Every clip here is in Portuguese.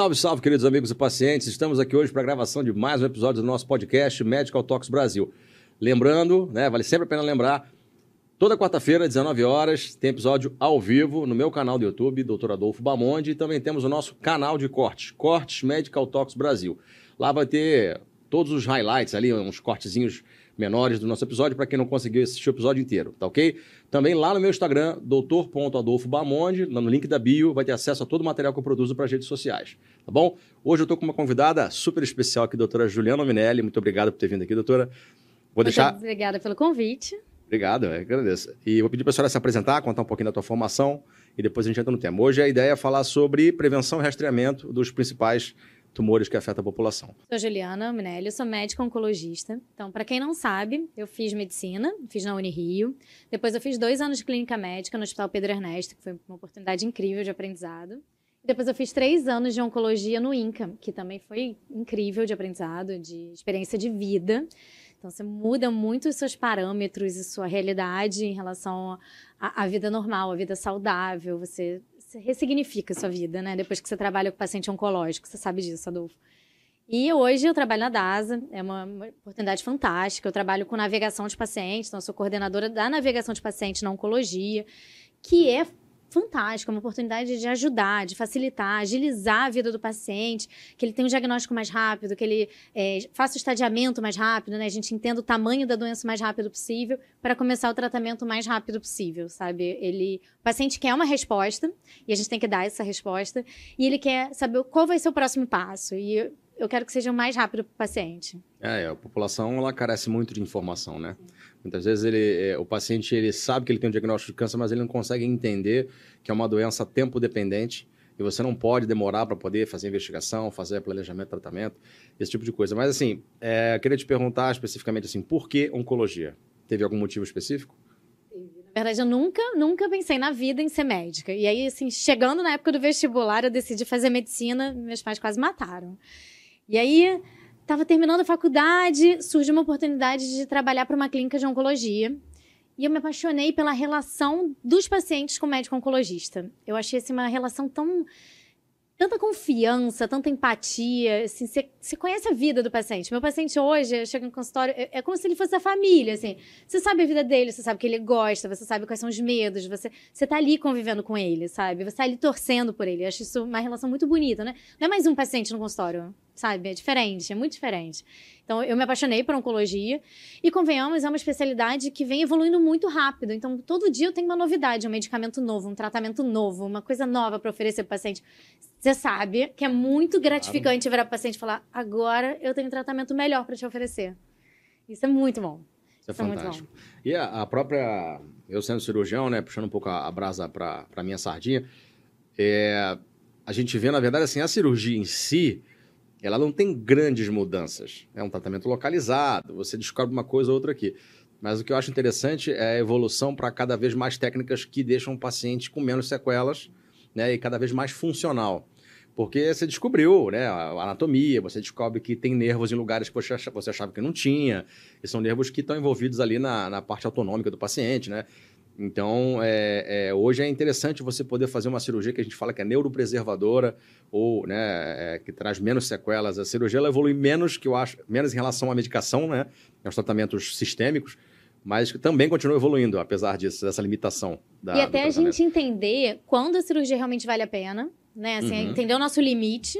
Salve, salve, queridos amigos e pacientes. Estamos aqui hoje para a gravação de mais um episódio do nosso podcast Medical Talks Brasil. Lembrando, né, vale sempre a pena lembrar, toda quarta-feira, 19 horas, tem episódio ao vivo no meu canal do YouTube, Dr. Adolfo Bamonde, e também temos o nosso canal de cortes, Cortes Medical Talks Brasil. Lá vai ter todos os highlights ali, uns cortezinhos menores do nosso episódio, para quem não conseguiu assistir o episódio inteiro, tá ok? Também lá no meu Instagram, doutor.adolfobamonde, no link da bio, vai ter acesso a todo o material que eu produzo para as redes sociais, tá bom? Hoje eu estou com uma convidada super especial aqui, doutora Juliana Minelli. Muito obrigado por ter vindo aqui, doutora. Vou Muito deixar... Obrigada pelo convite. Obrigado, eu agradeço. E vou pedir para a senhora se apresentar, contar um pouquinho da tua formação e depois a gente entra no tema. Hoje a ideia é falar sobre prevenção e rastreamento dos principais tumores que afetam a população. Sou Juliana Minelli, sou médica oncologista. Então, para quem não sabe, eu fiz medicina, fiz na Unirio. Depois eu fiz dois anos de clínica médica no Hospital Pedro Ernesto, que foi uma oportunidade incrível de aprendizado. Depois eu fiz três anos de oncologia no INCA, que também foi incrível de aprendizado, de experiência de vida. Então, você muda muito os seus parâmetros e sua realidade em relação à, vida normal, à vida saudável. Você você ressignifica a sua vida, né? Depois que você trabalha com paciente oncológico, você sabe disso, Adolfo. E hoje eu trabalho na DASA, é uma, oportunidade fantástica. Eu trabalho com navegação de pacientes, então sou coordenadora da navegação de pacientes na oncologia, que é fantástica, uma oportunidade de ajudar, de facilitar, agilizar a vida do paciente, que ele tenha um diagnóstico mais rápido, que ele é, faça o estadiamento mais rápido, né? A gente entenda o tamanho da doença o mais rápido possível para começar o tratamento o mais rápido possível, sabe? Ele, o paciente quer uma resposta e a gente tem que dar essa resposta e ele quer saber qual vai ser o próximo passo e eu quero que seja o mais rápido para o paciente. É, a população ela carece muito de informação, né? Muitas vezes ele, é, o paciente ele sabe que ele tem um diagnóstico de câncer, mas ele não consegue entender que é uma doença tempo dependente e você não pode demorar para poder fazer investigação, fazer planejamento, tratamento, esse tipo de coisa. Mas assim, é, queria te perguntar especificamente assim, por que oncologia? Teve algum motivo específico? Na verdade, eu nunca, nunca pensei na vida em ser médica. E aí, assim, chegando na época do vestibular, eu decidi fazer medicina, meus pais quase mataram. E aí, estava terminando a faculdade, surgiu uma oportunidade de trabalhar para uma clínica de oncologia. E eu me apaixonei pela relação dos pacientes com o médico oncologista. Eu achei assim, uma relação tão tanta confiança, tanta empatia, assim, você conhece a vida do paciente. Meu paciente hoje chega no consultório, é, é, como se ele fosse da família, assim. Você sabe a vida dele, você sabe o que ele gosta, você sabe quais são os medos, você, você tá ali convivendo com ele, sabe? Você tá ali torcendo por ele. Eu acho isso uma relação muito bonita, né? Não é mais um paciente no consultório, sabe? É diferente, é muito diferente. Então, eu me apaixonei por oncologia e, convenhamos, é uma especialidade que vem evoluindo muito rápido. Então, todo dia eu tenho uma novidade, um medicamento novo, um tratamento novo, uma coisa nova para oferecer para o paciente. Você sabe que é muito gratificante claro. para o paciente falar: agora eu tenho um tratamento melhor para te oferecer. Isso é muito bom. Isso é Isso fantástico. É e a, a, própria. Eu sendo cirurgião, né, puxando um pouco a, a brasa para a minha sardinha, é, a gente vê, na verdade, assim, a cirurgia em si, ela não tem grandes mudanças. É um tratamento localizado, você descobre uma coisa ou outra aqui. Mas o que eu acho interessante é a evolução para cada vez mais técnicas que deixam o paciente com menos sequelas né, e cada vez mais funcional. Porque você descobriu né, a anatomia, você descobre que tem nervos em lugares que você achava, você achava que não tinha, e são nervos que estão envolvidos ali na, na parte autonômica do paciente, né? Então, é, é, hoje é interessante você poder fazer uma cirurgia que a gente fala que é neuropreservadora ou né, é, que traz menos sequelas. A cirurgia ela evolui menos, que eu acho, menos em relação à medicação, né, aos tratamentos sistêmicos, mas também continua evoluindo, apesar disso, dessa limitação. Da, e até a gente entender quando a cirurgia realmente vale a pena, né? Assim, uhum. Entender o nosso limite,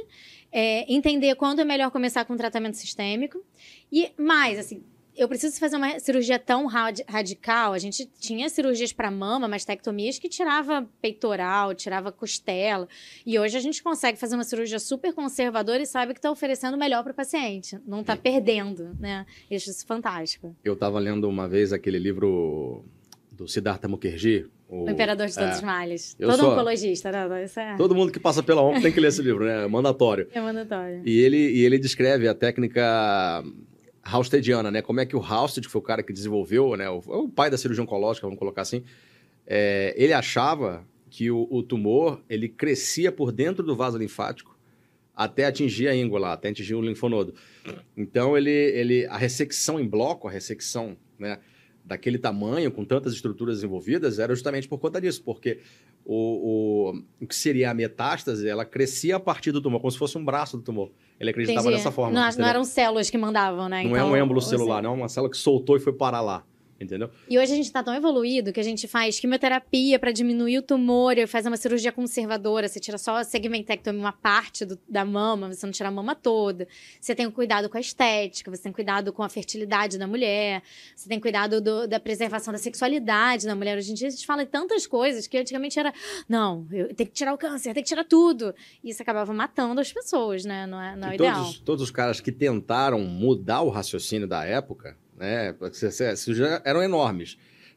é, entender quando é melhor começar com tratamento sistêmico. E mais, assim, eu preciso fazer uma cirurgia tão rad radical. A gente tinha cirurgias para mama, mastectomias que tirava peitoral, tirava costela. E hoje a gente consegue fazer uma cirurgia super conservadora e sabe que está oferecendo o melhor para o paciente. Não está perdendo, né? Isso é fantástico. Eu estava lendo uma vez aquele livro do Siddhartha Mukherjee. O, o Imperador de Todos é, os Males. Todo sou, oncologista, né? É... Todo mundo que passa pela ONU tem que ler esse livro, né? É mandatório. É mandatório. E ele, e ele descreve a técnica Halstediana, né? Como é que o Halsted, que foi o cara que desenvolveu, né? O, o pai da cirurgia oncológica, vamos colocar assim, é, ele achava que o, o, tumor ele crescia por dentro do vaso linfático até atingir a íngua até atingir o linfonodo. Então ele, ele, a ressecção em bloco, a ressecção, né? Daquele tamanho, com tantas estruturas envolvidas, era justamente por conta disso, porque o, o, o que seria a metástase, ela crescia a partir do tumor, como se fosse um braço do tumor. Ele acreditava Entendi. dessa forma. Não, não eram células que mandavam, né? Não é Então, um êmbolo ou seja, celular, não é uma célula que soltou e foi parar lá. Entendeu? E hoje a gente tá tão evoluído que a gente faz quimioterapia para diminuir o tumor, e faz uma cirurgia conservadora, você tira só a segmentectomia, uma parte do- da mama, você não tira a mama toda. Você tem o cuidado com a estética, você tem cuidado com a fertilidade da mulher, você tem cuidado do- da preservação da sexualidade da mulher. Hoje em dia a gente fala tantas coisas que antigamente era, não, eu tenho que tirar o câncer, tem que tirar tudo. E isso acabava matando as pessoas, né? Não é, não é E ideal. todos, todos os caras que tentaram mudar o raciocínio da época, né, eram enormes.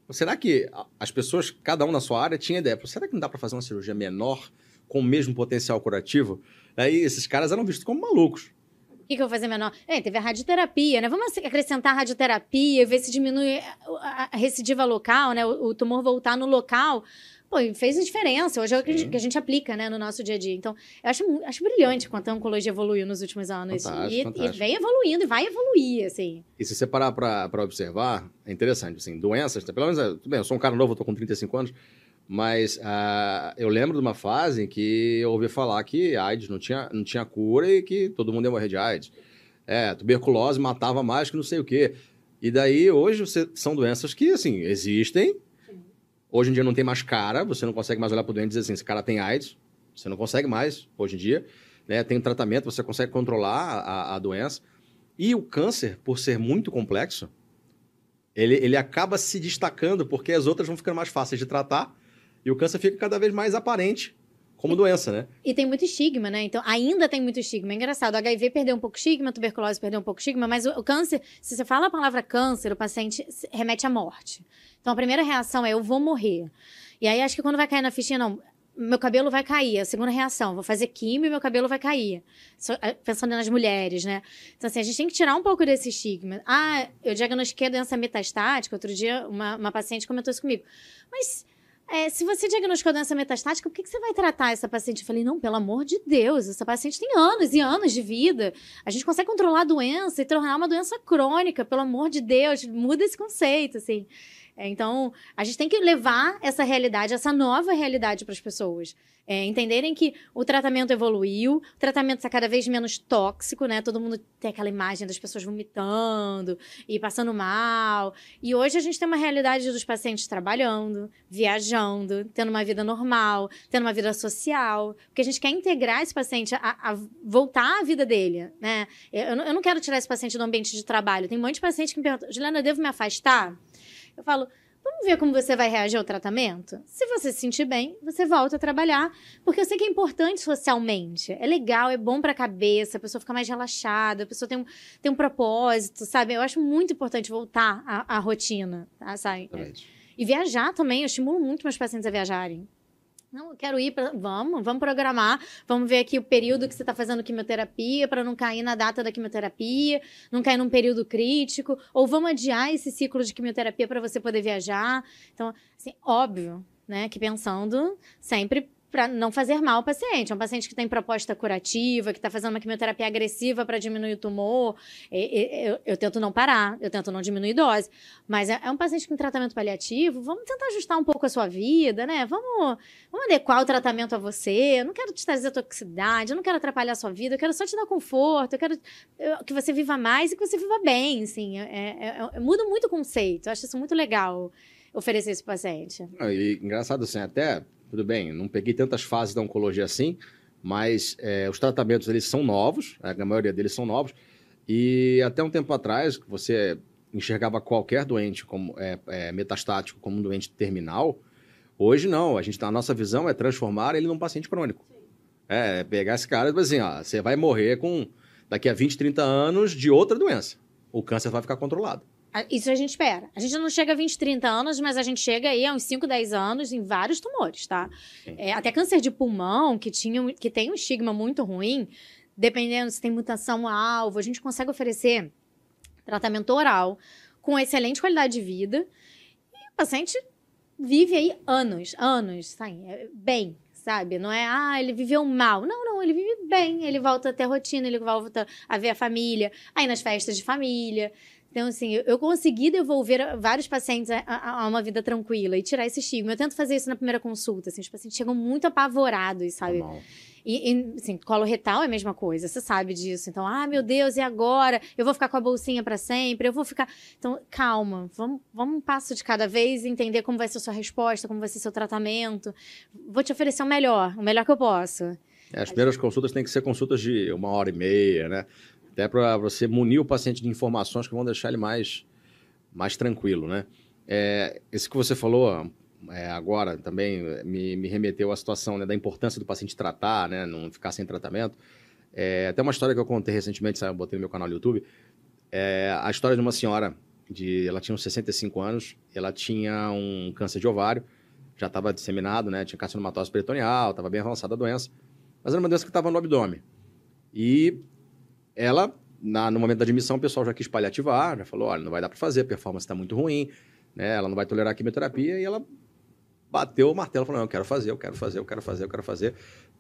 Será que as pessoas, cada um na sua área, tinha ideia? Será que não dá para fazer uma cirurgia menor com o mesmo potencial curativo? Aí esses caras eram vistos como malucos. O que, que eu vou fazer menor? É, teve a radioterapia, né? Vamos acrescentar a radioterapia, ver se diminui a a recidiva local, né? O, o tumor voltar no local. Pô, fez a diferença. Hoje é o que a gente, que a gente aplica, né, no nosso dia a dia. Então, eu acho, acho brilhante quanto a oncologia evoluiu nos últimos anos. Fantástico, e, e vem evoluindo e vai evoluir, assim. E se você parar para observar, é interessante, assim, doenças, pelo menos, é, tudo bem, eu sou um cara novo, eu tô com 35 anos, mas ah, eu lembro de uma fase em que eu ouvi falar que AIDS não tinha, não tinha cura e que todo mundo ia morrer de AIDS. É, tuberculose matava mais que não sei o quê. E daí, hoje, você- são doenças que, assim, existem. Hoje em dia não tem mais cara, você não consegue mais olhar para o doente e dizer assim, esse cara tem AIDS. Você não consegue mais, hoje em dia. Né? Tem tratamento, você consegue controlar a, a doença. E o câncer, por ser muito complexo, ele, ele acaba se destacando porque as outras vão ficando mais fáceis de tratar e o câncer fica cada vez mais aparente como doença, né? E tem muito estigma, né? Então, ainda tem muito estigma. É engraçado. O HIV perdeu um pouco de estigma, a tuberculose perdeu um pouco de estigma, mas o, o câncer, se você fala a palavra câncer, o paciente remete à morte. Então, a primeira reação é: eu vou morrer. E aí, acho que quando vai cair na fichinha, não. Meu cabelo vai cair. A segunda reação, vou fazer químio e meu cabelo vai cair. Só- ah, pensando nas mulheres, né? Então, assim, a gente tem que tirar um pouco desse estigma. Ah, eu diagnostiquei a doença metastática. Outro dia, uma, uma paciente comentou isso comigo. Mas é, se você diagnosticou doença metastática, por que, que você vai tratar essa paciente? Eu falei, não, pelo amor de Deus, essa paciente tem anos e anos de vida. A gente consegue controlar a doença e tornar uma doença crônica, pelo amor de Deus, muda esse conceito, assim. É, então, a gente tem que levar essa realidade, essa nova realidade para as pessoas. É, entenderem que o tratamento evoluiu, o tratamento está cada vez menos tóxico, né? Todo mundo tem aquela imagem das pessoas vomitando e passando mal. E hoje a gente tem uma realidade dos pacientes trabalhando, viajando, tendo uma vida normal, tendo uma vida social. Porque a gente quer integrar esse paciente a, a voltar à vida dele, né? Eu, eu não quero tirar esse paciente do ambiente de trabalho. Tem um monte de paciente que me pergunta, Juliana, eu devo me afastar? Eu falo, vamos ver como você vai reagir ao tratamento? Se você se sentir bem, você volta a trabalhar. Porque eu sei que é importante socialmente. É legal, é bom pra cabeça, a pessoa fica mais relaxada, a pessoa tem um, tem um propósito, sabe? Eu acho muito importante voltar à, à rotina, tá? sabe? E viajar também, eu estimulo muito meus pacientes a viajarem. Não, eu quero ir para. Vamos, vamos programar. Vamos ver aqui o período que você está fazendo quimioterapia, para não cair na data da quimioterapia, não cair num período crítico. Ou vamos adiar esse ciclo de quimioterapia para você poder viajar. Então, assim, óbvio, né, que pensando sempre para não fazer mal ao paciente. É um paciente que tem proposta curativa, que está fazendo uma quimioterapia agressiva para diminuir o tumor. E- e- Eu, eu tento não parar, eu tento não diminuir dose. Mas é, é um paciente com tratamento paliativo, vamos tentar ajustar um pouco a sua vida, né? Vamos, vamos adequar o tratamento a você. Eu não quero te trazer toxicidade, eu não quero atrapalhar a sua vida, eu quero só te dar conforto, eu quero eu- que você viva mais e que você viva bem, assim. É, é- é- muda muito o conceito, eu acho isso muito legal oferecer pro paciente. E engraçado assim, até, tudo bem, não peguei tantas fases da oncologia assim, mas é, os tratamentos eles são novos, a maioria deles são novos, e até um tempo atrás, você enxergava qualquer doente como é, é, metastático como um doente terminal, hoje não, a gente a nossa visão é transformar ele num paciente crônico. É, é pegar esse cara e dizer assim, ó, você vai morrer com daqui a 20, 30 anos de outra doença. O câncer vai ficar controlado. Isso a gente espera. A gente não chega a 20, 30 anos, mas a gente chega aí a uns 5, 10 anos em vários tumores, tá? É, até câncer de pulmão, que, tinha, que tem um estigma muito ruim, dependendo se tem mutação alvo, a gente consegue oferecer tratamento oral com excelente qualidade de vida. E o paciente vive aí anos, anos, sabe? É, bem, sabe? Não é, ah, ele viveu mal. Não, não, ele vive bem, ele volta a ter rotina, ele volta a ver a família, aí nas festas de família. Então, assim, eu consegui devolver vários pacientes a, a, a, uma vida tranquila e tirar esse estigma. Eu tento fazer isso na primeira consulta, assim, os pacientes chegam muito apavorados, sabe? Normal. E, e, assim, colo retal é a mesma coisa, você sabe disso. Então, ah, meu Deus, e agora? Eu vou ficar com a bolsinha para sempre? Eu vou ficar. Então, calma, vamos, vamos um passo de cada vez entender como vai ser a sua resposta, como vai ser o seu tratamento. Vou te oferecer o melhor, o melhor que eu posso. É, as primeiras consultas têm que ser consultas de uma hora e meia, né? Até para você munir o paciente de informações que vão deixar ele mais, mais tranquilo, né? É, esse que você falou é, agora também me, me, remeteu à situação né, da importância do paciente tratar, né, não ficar sem tratamento. É, até uma história que eu contei recentemente, sabe, eu botei no meu canal no YouTube, é a história de uma senhora, de, ela tinha uns 65 anos, ela tinha um câncer de ovário, já estava disseminado, né, tinha carcinomatose peritoneal, estava bem avançada a doença, mas era uma doença que estava no abdômen. E ela, na, no momento da admissão, o pessoal já quis paliativar, já falou, olha, não vai dar para fazer, a performance está muito ruim, né, ela não vai tolerar a quimioterapia, e ela bateu o martelo, falou, não, eu quero fazer, eu quero fazer, eu quero fazer, eu quero fazer.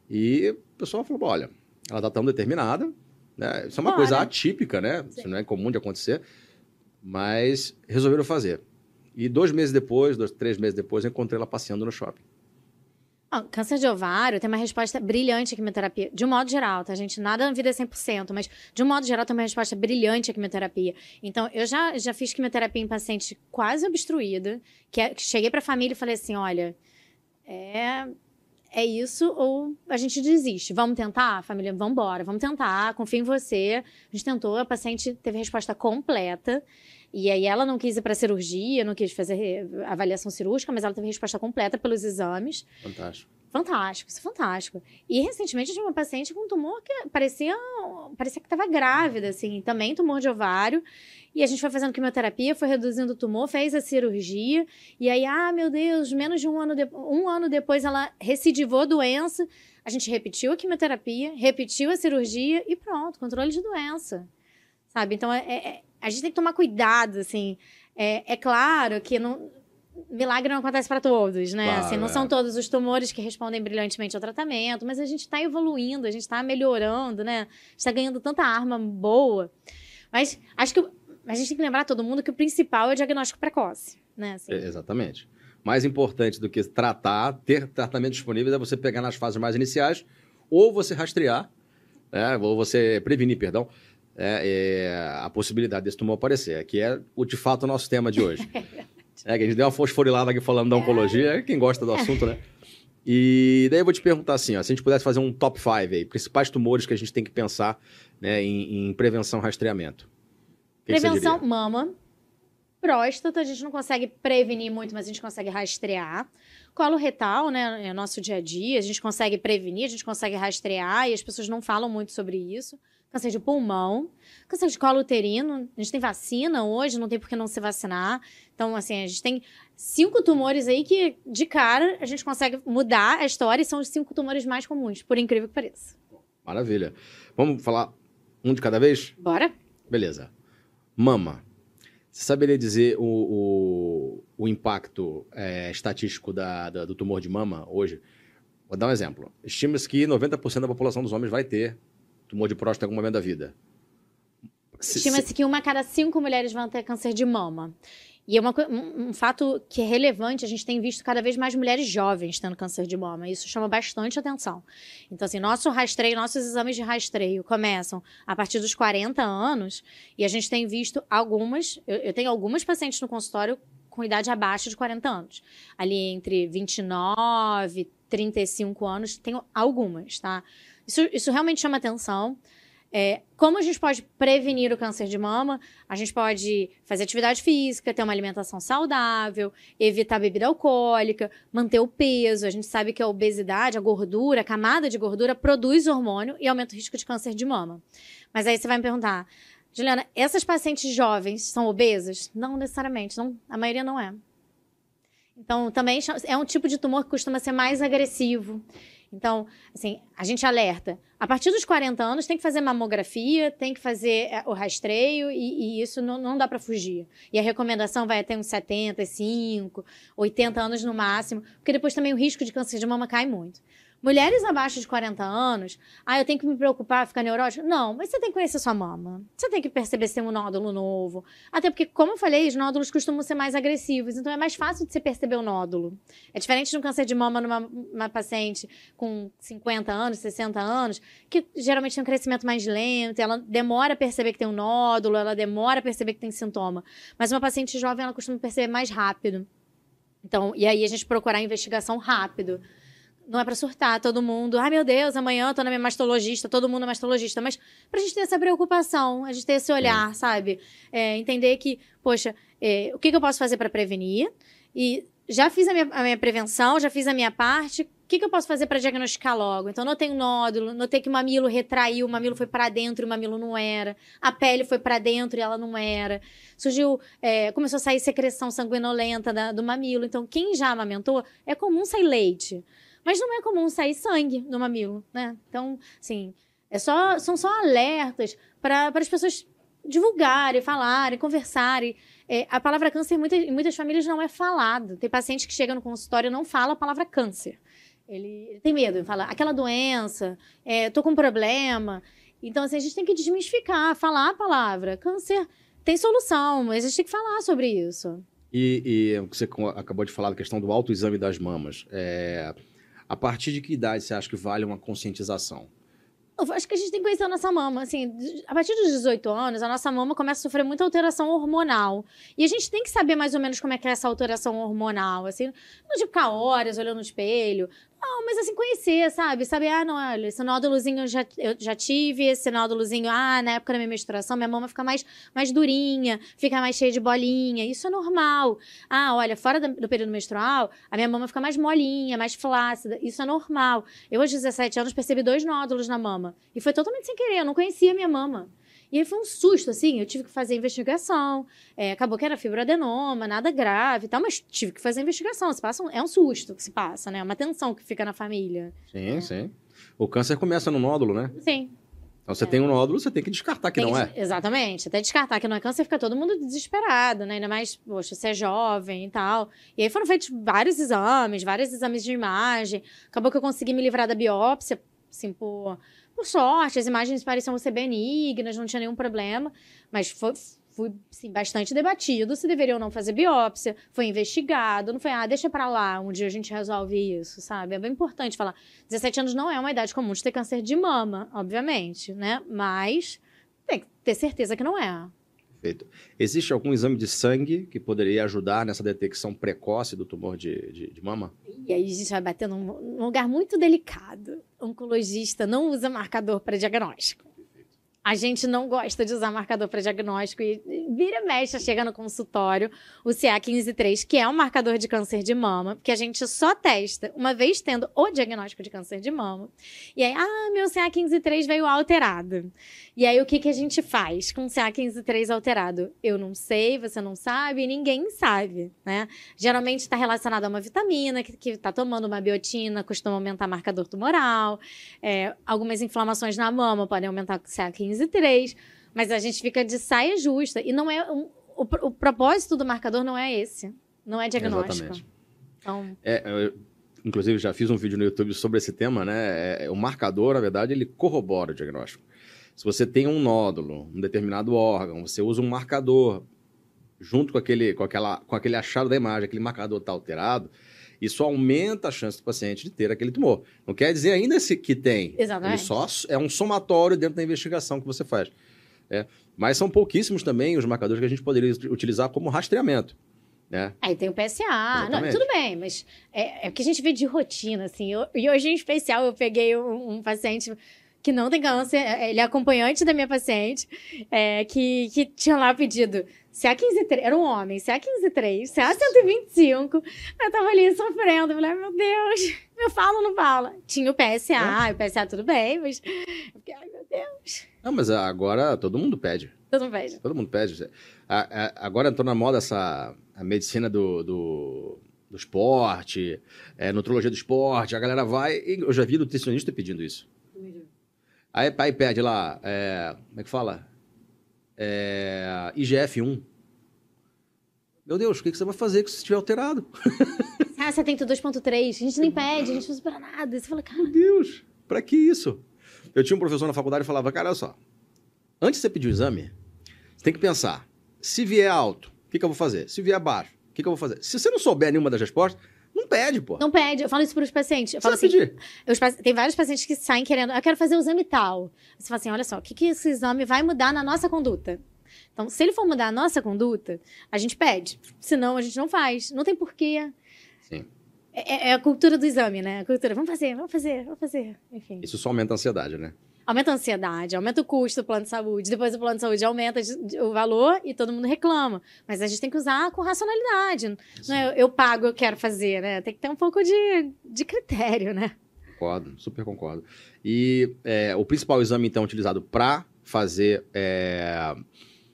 E o pessoal falou, olha, ela está tão determinada, né? Isso é uma Bora. coisa atípica, né? Sim. Isso não é comum de acontecer, mas resolveram fazer. E dois meses depois, dois, três meses depois, eu encontrei ela passeando no shopping. Câncer de ovário tem uma resposta brilhante à quimioterapia. De um modo geral, tá, gente? Nada na vida é 100%, mas de um modo geral tem uma resposta brilhante à quimioterapia. Então, eu já, já fiz quimioterapia em paciente quase obstruída, que, é, que cheguei para a família e falei assim: olha, é, é isso ou a gente desiste. Vamos tentar? Família, vamos embora, vamos tentar, confio em você. A gente tentou, a paciente teve resposta completa. E aí ela não quis ir para cirurgia, não quis fazer avaliação cirúrgica, mas ela teve resposta completa pelos exames. Fantástico. Fantástico, isso é fantástico. E recentemente eu tive uma paciente com um tumor que parecia, parecia que estava grávida, assim, também tumor de ovário. E a gente foi fazendo quimioterapia, foi reduzindo o tumor, fez a cirurgia. E aí, ah, meu Deus, menos de um ano, de... um ano depois ela recidivou a doença. A gente repetiu a quimioterapia, repetiu a cirurgia e pronto, controle de doença. Sabe? Então, é, é a gente tem que tomar cuidado, assim. É, é claro que não, milagre não acontece para todos, né? Claro, assim, não é. são todos os tumores que respondem brilhantemente ao tratamento, mas a gente está evoluindo, a gente está melhorando, né? está ganhando tanta arma boa. Mas acho que a gente tem que lembrar todo mundo que o principal é o diagnóstico precoce, né? Assim. É, exatamente. Mais importante do que tratar, ter tratamento disponível é você pegar nas fases mais iniciais ou você rastrear, né? ou você prevenir, perdão, é, é, a possibilidade desse tumor aparecer, que é o de fato o nosso tema de hoje. é, que a gente deu uma fosforilada aqui falando da oncologia, é quem gosta do assunto, né? E daí eu vou te perguntar assim, ó, se a gente pudesse fazer um top 5 aí, principais tumores que a gente tem que pensar né, em, em prevenção rastreamento. prevenção, mama. Próstata, a gente não consegue prevenir muito, mas a gente consegue rastrear. Colo retal, né, é nosso dia a dia, a gente consegue prevenir, a gente consegue rastrear e as pessoas não falam muito sobre isso câncer de pulmão, câncer de colo uterino. A gente tem vacina hoje, não tem por que não se vacinar. Então, assim, a gente tem cinco tumores aí que, de cara, a gente consegue mudar a história e são os cinco tumores mais comuns, por incrível que pareça. Maravilha. Vamos falar um de cada vez? Bora. Beleza. Mama. Você saberia dizer o, o, o impacto é, estatístico da, da, do tumor de mama hoje? Vou dar um exemplo. Estima-se que 90% da população dos homens vai ter tumor de próstata em algum momento da vida. Estima-se que uma a cada cinco mulheres vão ter câncer de mama. E é uma, um, um, fato que é relevante, a gente tem visto cada vez mais mulheres jovens tendo câncer de mama. Isso chama bastante atenção. Então, assim, nosso rastreio, nossos exames de rastreio começam a partir dos 40 anos e a gente tem visto algumas, eu, eu tenho algumas pacientes no consultório com idade abaixo de 40 anos. Ali entre 29 e 35 anos, tenho algumas, tá? Isso, isso realmente chama atenção. É, como a gente pode prevenir o câncer de mama? A gente pode fazer atividade física, ter uma alimentação saudável, evitar bebida alcoólica, manter o peso. A gente sabe que a obesidade, a gordura, a camada de gordura produz hormônio e aumenta o risco de câncer de mama. Mas aí você vai me perguntar, Juliana, essas pacientes jovens são obesas? Não necessariamente, não, a maioria não é. Então, também é um tipo de tumor que costuma ser mais agressivo. Então, assim, a gente alerta. A partir dos 40 anos tem que fazer mamografia, tem que fazer é, o rastreio e, e isso não, não dá para fugir. E a recomendação vai até uns 75, 80 anos no máximo, porque depois também o risco de câncer de mama cai muito. Mulheres abaixo de 40 anos, ah, eu tenho que me preocupar, ficar neurótica? Não, mas você tem que conhecer sua mama. Você tem que perceber se tem um nódulo novo. Até porque, como eu falei, os nódulos costumam ser mais agressivos, então é mais fácil de você perceber o nódulo. É diferente de um câncer de mama numa paciente com 50 anos, 60 anos, que geralmente tem um crescimento mais lento, ela demora a perceber que tem um nódulo, ela demora a perceber que tem sintoma. Mas uma paciente jovem, ela costuma perceber mais rápido. Então, e aí a gente procurar investigação rápido não é para surtar todo mundo. Ai, meu Deus, amanhã eu tô na minha mastologista, todo mundo é mastologista. Mas pra gente ter essa preocupação, a gente ter esse olhar, é. sabe? É, entender que, poxa, é, o que, que eu posso fazer para prevenir? E já fiz a minha, a minha, prevenção, já fiz a minha parte. O que, que eu posso fazer para diagnosticar logo? Então, notei um nódulo, notei que o mamilo retraiu, o mamilo foi para dentro e o mamilo não era. A pele foi para dentro e ela não era. Surgiu, é, começou a sair secreção sanguinolenta da, do mamilo. Então, quem já amamentou, é comum sair leite. Mas não é comum sair sangue no mamilo, né? Então, assim, é só, são só alertas para as pessoas divulgarem, falarem, conversarem. É, a palavra câncer em muitas, em muitas famílias não é falada. Tem paciente que chega no consultório e não fala a palavra câncer. Ele, ele tem medo, ele fala aquela doença, é, tô com um problema. Então, assim, a gente tem que desmistificar, falar a palavra. Câncer tem solução, mas a gente tem que falar sobre isso. E, e você acabou de falar da questão do autoexame das mamas. É, a partir de que idade você acha que vale uma conscientização? Eu acho que a gente tem que conhecer a nossa mama. Assim, a partir dos 18 anos, a nossa mama começa a sofrer muita alteração hormonal. E a gente tem que saber mais ou menos como é que é essa alteração hormonal. Assim, não de ficar horas olhando no espelho, não, mas assim, conhecer, sabe? Saber, ah, não, olha, esse nódulozinho eu já, eu já tive, esse nódulozinho, ah, na época da minha menstruação, minha mama fica mais, mais durinha, fica mais cheia de bolinha. Isso é normal. Ah, olha, fora do período menstrual, a minha mama fica mais molinha, mais flácida. Isso é normal. Eu, aos 17 anos, percebi dois nódulos na mama. E foi totalmente sem querer, eu não conhecia a minha mama. E aí foi um susto, assim, eu tive que fazer investigação. É, acabou que era fibroadenoma, nada grave e tal, mas tive que fazer investigação. Se passa um, é um susto que se passa, né? É uma tensão que fica na família. Sim, é. sim. O câncer começa no nódulo, né? Sim. Então você é. tem um nódulo, você tem que descartar que tem não que, é. Exatamente. Até descartar que não é câncer, fica todo mundo desesperado, né? Ainda mais, poxa, você é jovem e tal. E aí foram feitos vários exames, vários exames de imagem. Acabou que eu consegui me livrar da biópsia, assim, por por sorte, as imagens pareciam ser benignas, não tinha nenhum problema, mas foi, foi sim, bastante debatido se deveria ou não fazer biópsia, foi investigado, não foi, ah, deixa pra lá, um dia a gente resolve isso, sabe? É bem importante falar. 17 anos não é uma idade comum de ter câncer de mama, obviamente, né? Mas tem que ter certeza que não é. Perfeito. Existe algum exame de sangue que poderia ajudar nessa detecção precoce do tumor de, de, de mama? E aí a gente vai bater num, num lugar muito delicado. O oncologista não usa marcador para diagnóstico. A gente não gosta de usar marcador para diagnóstico e vira e mexe, chega no consultório o CA153, que é um marcador de câncer de mama, que a gente só testa uma vez tendo o diagnóstico de câncer de mama. E aí, ah, meu CA153 veio alterado. E aí, o que, que a gente faz com o CA153 alterado? Eu não sei, você não sabe, ninguém sabe, né? Geralmente está relacionado a uma vitamina que está tomando uma biotina, costuma aumentar marcador tumoral. É, algumas inflamações na mama podem aumentar o CA153, mas a gente fica de saia justa. E não é um, o, o propósito do marcador não é esse, não é diagnóstico. Exatamente. Então... É, eu, inclusive, já fiz um vídeo no YouTube sobre esse tema, né? É, o marcador, na verdade, ele corrobora o diagnóstico. Se você tem um nódulo, um determinado órgão, você usa um marcador junto com aquele, com aquela, com aquele achado da imagem, aquele marcador está alterado, isso aumenta a chance do paciente de ter aquele tumor. Não quer dizer ainda que tem. Exatamente. Ele só é um somatório dentro da investigação que você faz. É. Mas são pouquíssimos também os marcadores que a gente poderia utilizar como rastreamento. Né? Aí tem o PSA. Não, tudo bem, mas é, é o que a gente vê de rotina, assim. Eu, e hoje, em especial, eu peguei um, um paciente que não tem câncer, é, ele é acompanhante da minha paciente, é, que, que tinha lá pedido CA153, era um homem, CA153, CA125. Eu tava ali sofrendo, eu falei, meu Deus, eu falo ou não fala? Tinha o PSA, é? o PSA tudo bem, mas eu fiquei, ai meu Deus. Não, mas agora todo mundo pede. Todo mundo pede. Todo mundo pede. Agora entrou na moda essa a medicina do, do, do esporte, é, nutrologia do esporte, a galera vai, eu já vi nutricionista pedindo isso. Aí, aí pede lá, é, como é que fala? É, IGF-1. Meu Deus, o que, que você vai fazer se estiver alterado? Ah, você tem 2.3, a gente nem pede, a gente não espera nada. Você fala, cara. Meu Deus, pra que isso? Eu tinha um professor na faculdade que falava, cara, olha só, antes de você pedir o exame, você tem que pensar, se vier alto, o que, que eu vou fazer? Se vier baixo, o que, que eu vou fazer? Se você não souber nenhuma das respostas, não pede, pô. Não pede. Eu falo isso para os pacientes. Eu Você falo vai assim, pedir. os tem vários pacientes que saem querendo, eu quero fazer o exame tal. Você fala assim, olha só, o que, que esse exame vai mudar na nossa conduta? Então, se ele for mudar a nossa conduta, a gente pede. Senão, a gente não faz. Não tem porquê. Sim. É, é a cultura do exame, né? A cultura, vamos fazer, vamos fazer, vamos fazer. Enfim. Isso só aumenta a ansiedade, né? Aumenta a ansiedade, aumenta o custo do plano de saúde. Depois o plano de saúde aumenta o valor e todo mundo reclama. Mas a gente tem que usar com racionalidade. Não é eu, pago, eu quero fazer, né? Tem que ter um pouco de, de critério, né? Concordo, super concordo. E é, o principal exame, então, utilizado para fazer é,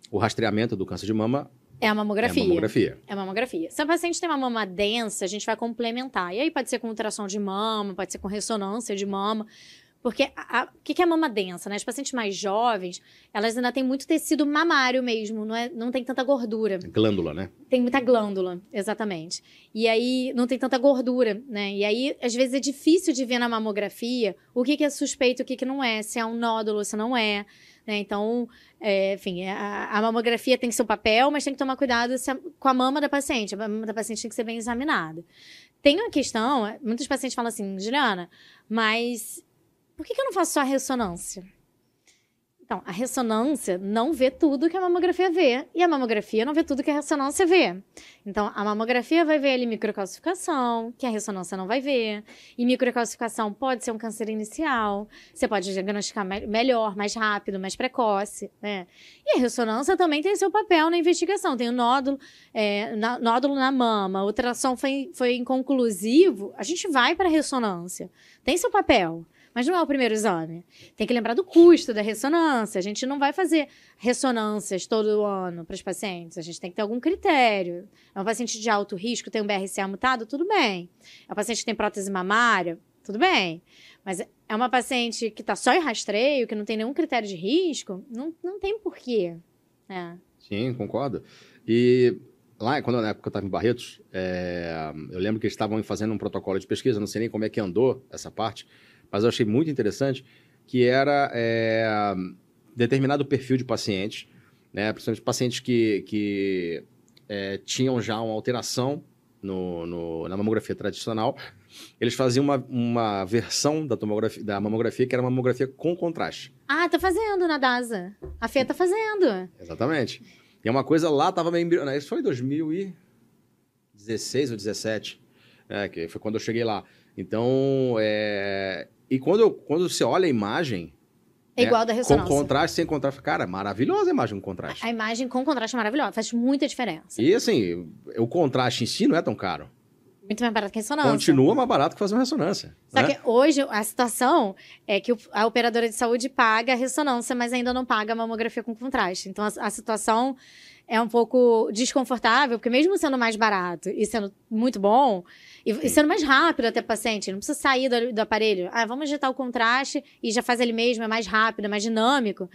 o rastreamento do câncer de mama É a é mamografia. a mamografia. É mamografia. Se a paciente tem uma mama densa, a gente vai complementar. E aí pode ser com ultrassom de mama, pode ser com ressonância de mama. Porque o que que é mama densa, né? As pacientes mais jovens, elas ainda têm muito tecido mamário mesmo, não, é, não tem tanta gordura. Glândula, né? Tem muita glândula, exatamente. E aí não tem tanta gordura, né? E aí, às vezes, é difícil de ver na mamografia o que, que é suspeito e o que, que não é, se é um nódulo, se não é. Né? Então, é, enfim, a, a mamografia tem seu papel, mas tem que tomar cuidado a- com a mama da paciente. A mama da paciente tem que ser bem examinada. Tem uma questão, é, muitos pacientes falam assim, Juliana, mas por que, que eu não faço só a ressonância? Então, a ressonância não vê tudo que a mamografia vê. E a mamografia não vê tudo que a ressonância vê. Então, a mamografia vai ver ali microcalcificação, que a ressonância não vai ver. E microcalcificação pode ser um câncer inicial. Você pode diagnosticar me- melhor, mais rápido, mais precoce, né? E a ressonância também tem seu papel na investigação. Tem o nódulo, é, na- nódulo na mama, o ultrassom foi, foi inconclusivo, a gente vai para a ressonância. Tem seu papel. Mas não é o primeiro exame. Tem que lembrar do custo da ressonância. A gente não vai fazer ressonâncias todo ano para os pacientes. A gente tem que ter algum critério. É um paciente de alto risco, tem um BRCA mutado, tudo bem. É um paciente que tem prótese mamária, tudo bem. Mas é uma paciente que está só em rastreio, que não tem nenhum critério de risco, não, não tem porquê. É. Sim, concordo. E lá, quando na época eu estava em Barretos, é, eu lembro que eles estavam fazendo um protocolo de pesquisa, não sei nem como é que andou essa parte, mas eu achei muito interessante, que era é, determinado perfil de pacientes, né, principalmente pacientes que, que é, tinham já uma alteração no, no- na mamografia tradicional, eles faziam uma, uma versão da, tomografia, da mamografia que era uma mamografia com contraste. Ah, tá fazendo na DASA. A Fê tá fazendo. Exatamente. E é uma coisa lá, tava meio embrionário. Isso foi em 2016 ou 17, né, que foi quando eu cheguei lá. Então, é... e quando, eu- quando você olha a imagem, É É, igual da com ressonância. contraste, sem contraste, cara, maravilhosa a imagem com contraste. A imagem com contraste é maravilhosa, faz muita diferença. E assim, o contraste em si não é tão caro. Muito mais barato que a ressonância. Continua mais barato que fazer uma ressonância. Só né? que hoje a situação é que a operadora de saúde paga a ressonância, mas ainda não paga a mamografia com contraste. Então a, a situação é um pouco desconfortável, porque mesmo sendo mais barato e sendo muito bom, e, e sendo mais rápido até o paciente, não precisa sair do, do aparelho. Ah, vamos injetar o contraste e já faz ele mesmo, é mais rápido, é mais dinâmico.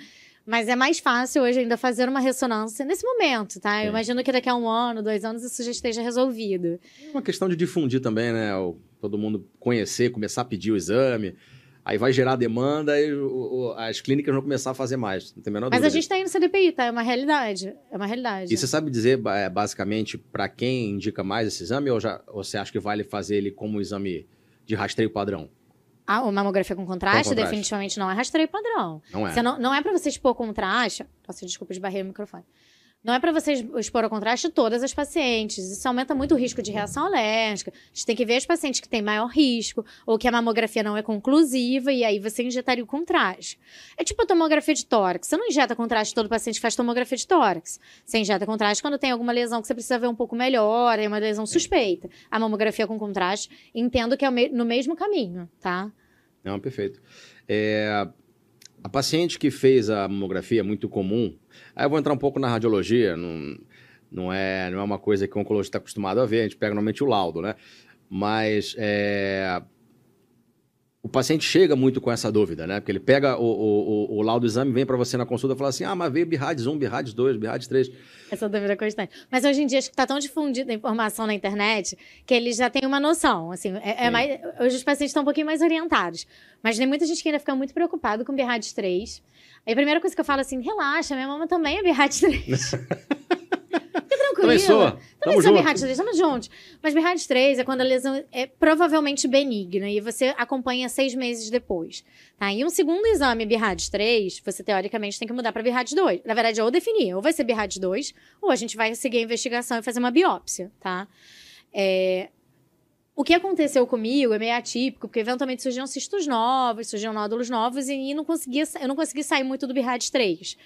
Mas é mais fácil hoje ainda fazer uma ressonância nesse momento, tá? Sim. Eu imagino que daqui a um ano, dois anos, isso já esteja resolvido. É uma questão de difundir também, né? O- todo mundo conhecer, começar a pedir o exame. Aí vai gerar demanda e o- o- as clínicas vão começar a fazer mais. Não tem a menor Mas dúvida a gente tá indo no CDPI, tá? É uma realidade. É uma realidade. E você sabe dizer, é, basicamente, para quem indica mais esse exame ou, já, ou você acha que vale fazer ele como exame de rastreio padrão? A a mamografia com contraste, Com contraste. definitivamente não é rastreio padrão. Não é? Você não, não é para você expor contraste. Nossa, desculpa de barreira o microfone. Não é para você expor ao contraste todas as pacientes. Isso aumenta muito o risco de reação alérgica. A gente tem que ver as pacientes que têm maior risco, ou que a mamografia não é conclusiva, e aí você injetaria o contraste. É tipo a tomografia de tórax. Você não injeta contraste todo paciente que faz tomografia de tórax. Você injeta contraste quando tem alguma lesão que você precisa ver um pouco melhor, é uma lesão suspeita. A mamografia com contraste, entendo que é no mesmo caminho, tá? Não, perfeito. É, a paciente que fez a mamografia é muito comum. Aí eu vou entrar um pouco na radiologia, não, não, é, não é uma coisa que o oncologista está acostumado a ver, a gente pega normalmente o laudo, né? Mas é, o paciente chega muito com essa dúvida, né? Porque ele pega o, o, o, o laudo do exame, vem para você na consulta e fala assim: ah, mas veio BIRADS 1, BIRADS 2, BIRADS 3. Essa dúvida é constante. Mas hoje em dia acho que está tão difundida a informação na internet que eles já têm uma noção. Assim, é, é mais, hoje os pacientes estão um pouquinho mais orientados. Mas tem muita gente que ainda fica muito preocupado com BIRADS 3. Aí a primeira coisa que eu falo assim: relaxa, minha mama também é BIRADS 3. Também sou. Também sou BIRADS 3, estamos juntos. Mas BIRADS 3 é quando a lesão é provavelmente benigna e você acompanha seis meses depois. Tá? E um segundo exame BIRADS 3, você teoricamente tem que mudar para BIRADS 2. Na verdade, ou definir, ou vai ser BIRADS 2, ou a gente vai seguir a investigação e fazer uma biópsia, tá? É, o que aconteceu comigo é meio atípico, porque eventualmente surgiam cistos novos, surgiam nódulos novos, e não conseguia, eu não consegui sair muito do BIRADS 3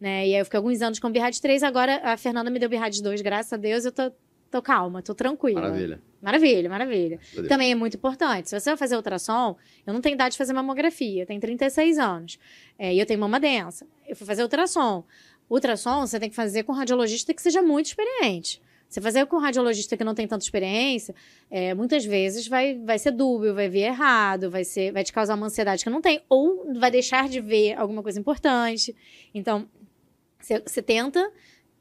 né? E aí eu fiquei alguns anos com Birrades 3, agora a Fernanda me deu Birrades 2, graças a Deus, eu tô, tô calma, tô tranquila. Maravilha. Maravilha, maravilha. Também é muito importante. Se você vai fazer ultrassom, eu não tenho idade de fazer mamografia, eu tenho 36 anos. É, e eu tenho mama densa. Eu fui fazer ultrassom. Ultrassom você tem que fazer com um radiologista que seja muito experiente. Você fazer com um radiologista que não tem tanta experiência, é, muitas vezes vai, vai ser dúbio, vai ver errado, vai, ser, vai te causar uma ansiedade que não tem, ou vai deixar de ver alguma coisa importante. Então, você tenta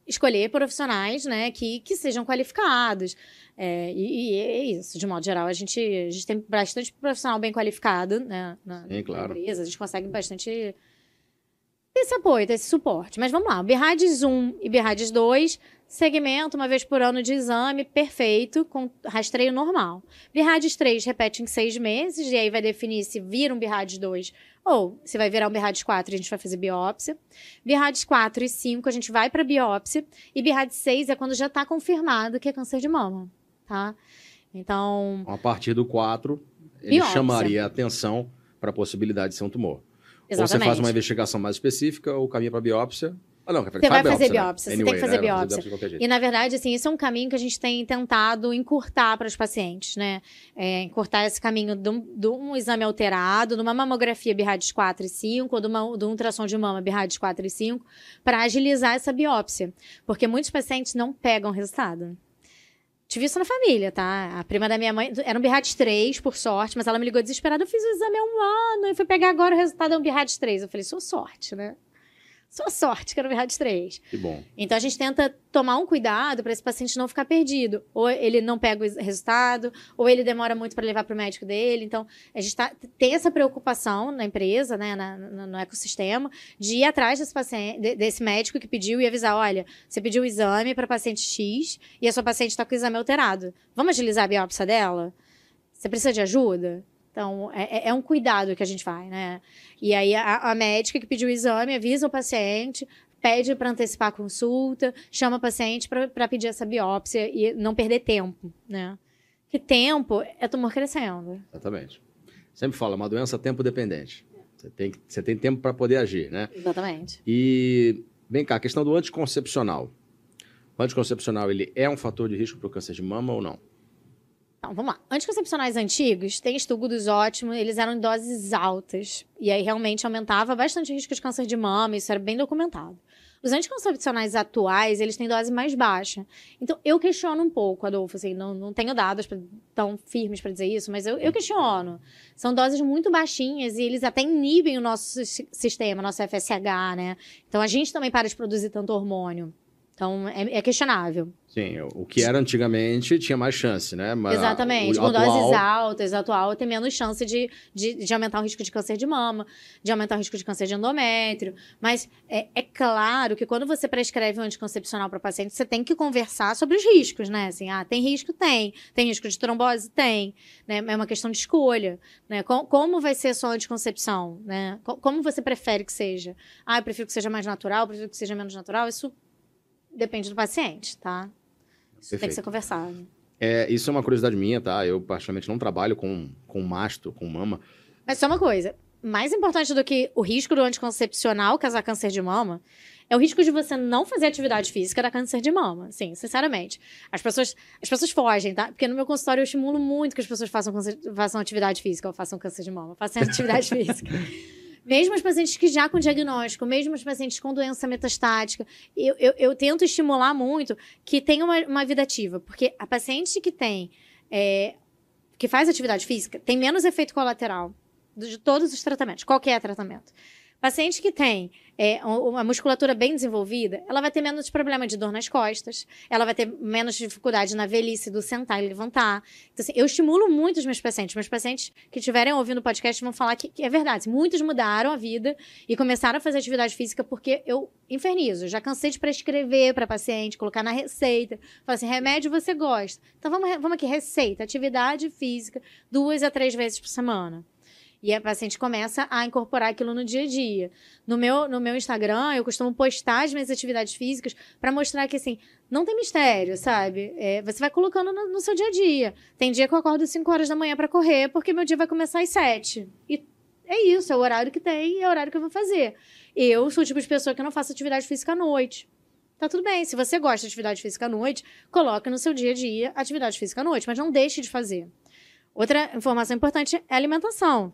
escolher profissionais, né, que, que sejam qualificados. É, e, e, é isso, de modo geral, a gente, a gente tem bastante profissional bem qualificado, né, na, Sim, claro. na empresa, a gente consegue bastante ter esse apoio, ter esse suporte. Mas vamos lá, BIRADS 1 e BIRADS 2, segmento uma vez por ano de exame, perfeito, com rastreio normal. BIRADS 3 repete em seis meses, e aí vai definir se vira um BIRADS 2 ou se vai virar um BIRADS 4 a gente vai fazer biópsia. BIRADS 4 e 5 a gente vai para biópsia. E BIRADS 6 é quando já está confirmado que é câncer de mama, tá? Então... A partir do 4, ele biópsia. chamaria atenção para a possibilidade de ser um tumor. Exatamente. Ou você faz uma investigação mais específica ou caminha para biópsia, ah, não, você vai fazer biópsia, né? você tem que fazer né? biópsia. biópsia e, na verdade, assim, isso é um caminho que a gente tem tentado encurtar para os pacientes, né? É, encurtar esse caminho de um, de um, exame alterado, de uma mamografia BIRADS 4 e 5, ou de, uma, de um ultrassom de mama BIRADS 4 e 5, para agilizar essa biópsia. Porque muitos pacientes não pegam resultado. Tive isso na família, tá? A prima da minha mãe era um BIRADS 3, por sorte, mas ela me ligou desesperada. Eu fiz o exame há um ano e fui pegar agora o resultado é um BIRADS 3. Eu falei, sua sorte, né? Sua sorte que era o VIRAD 3. Que bom. Então a gente tenta tomar um cuidado para esse paciente não ficar perdido. Ou ele não pega o resultado, ou ele demora muito para levar para o médico dele. Então a gente tá, tem essa preocupação na empresa, né, na, no, no ecossistema, de ir atrás desse, paciente, desse médico que pediu e avisar: olha, você pediu o exame para paciente X e a sua paciente está com o exame alterado. Vamos agilizar a biópsia dela? Você precisa de ajuda? Então, é, é, é, um cuidado que a gente faz, né? E aí, a, a médica que pediu o exame avisa o paciente, pede para antecipar a consulta, chama o paciente para pedir essa biópsia e não perder tempo, né? Que tempo é tumor crescendo. Exatamente. Sempre fala, é uma doença tempo dependente. Você tem, você tem tempo para poder agir, né? Exatamente. E vem cá, a questão do anticoncepcional. O anticoncepcional, ele é um fator de risco para o câncer de mama ou não? Então, vamos lá. Anticoncepcionais antigos têm estudos ótimos, eles eram em doses altas. E aí realmente aumentava bastante o risco de câncer de mama, isso era bem documentado. Os anticoncepcionais atuais, eles têm dose mais baixa. Então, eu questiono um pouco, Adolfo, assim, não, não tenho dados pra, tão firmes para dizer isso, mas eu, eu questiono. São doses muito baixinhas e eles até inibem o nosso sistema, nosso FSH, né? Então, a gente também para de produzir tanto hormônio. Então, é, é, questionável. Sim, o que era antigamente tinha mais chance, né? Mas Exatamente. Com atual... doses altas, atual tem menos chance de, de, de, aumentar o risco de câncer de mama, de aumentar o risco de câncer de endométrio. Mas é, é claro que quando você prescreve um anticoncepcional para o paciente, você tem que conversar sobre os riscos, né? Assim, ah, tem risco? Tem. Tem risco de trombose? Tem. Né? É uma questão de escolha. Né? Como, como vai ser a sua anticoncepção? Né? Como você prefere que seja? Ah, eu prefiro que seja mais natural, eu prefiro que seja menos natural. Isso depende do paciente, tá? Isso Perfeito. tem que ser conversado. É, isso é uma curiosidade minha, tá? Eu, particularmente, não trabalho com, com masto, com mama. Mas só uma coisa. Mais importante do que o risco do anticoncepcional causar câncer de mama é o risco de você não fazer atividade física da câncer de mama. Sim, sinceramente. As pessoas, as pessoas fogem, tá? Porque no meu consultório eu estimulo muito que as pessoas façam, façam atividade física ou façam câncer de mama. Façam atividade física. Mesmo os pacientes que já com diagnóstico, mesmo os pacientes com doença metastática, eu, eu, eu tento estimular muito que tenha uma, uma, vida ativa, porque a paciente que tem, é, que faz atividade física, tem menos efeito colateral. de todos os tratamentos, qualquer tratamento. Paciente que tem é, uma musculatura bem desenvolvida, ela vai ter menos problema de dor nas costas, ela vai ter menos dificuldade na velhice do sentar e levantar. Então, assim, eu estimulo muito os meus pacientes. Meus pacientes que estiverem ouvindo o podcast vão falar que, que é verdade. Muitos mudaram a vida e começaram a fazer atividade física porque eu infernizo. Já cansei de prescrever para paciente, colocar na receita. Falar assim, remédio você gosta. Então, vamos, vamos aqui, receita, atividade física, duas a três vezes por semana. E a paciente começa a incorporar aquilo no dia a dia. No meu, no meu Instagram, eu costumo postar as minhas atividades físicas para mostrar que, assim, não tem mistério, sabe? É, você vai colocando no, no, seu dia a dia. Tem dia que eu acordo 5 horas da manhã para correr, porque meu dia vai começar às 7. E é isso, é o horário que tem e é o horário que eu vou fazer. Eu sou o tipo de pessoa que não faço atividade física à noite. Tá tudo bem. Se você gosta de atividade física à noite, coloque no seu dia a dia atividade física à noite, mas não deixe de fazer. Outra informação importante é alimentação.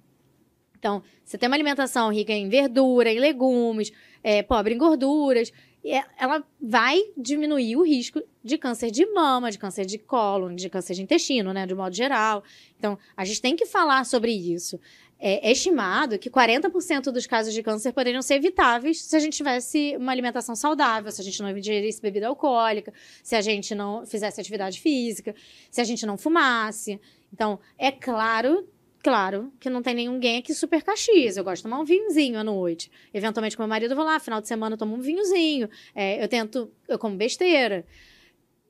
Então, você tem uma alimentação rica em verdura, em legumes, é, pobre em gorduras, é, ela vai diminuir o risco de câncer de mama, de câncer de cólon, de câncer de intestino, né, de modo geral. Então, a gente tem que falar sobre isso. É, é estimado que 40% dos casos de câncer poderiam ser evitáveis se a gente tivesse uma alimentação saudável, se a gente não ingerisse bebida alcoólica, se a gente não fizesse atividade física, se a gente não fumasse. Então, é claro Claro que não tem ninguém aqui super caxias. Eu gosto de tomar um vinhozinho à noite. Eventualmente, com meu marido, eu vou lá, final de semana eu tomo um vinhozinho. É, eu tento, eu como besteira.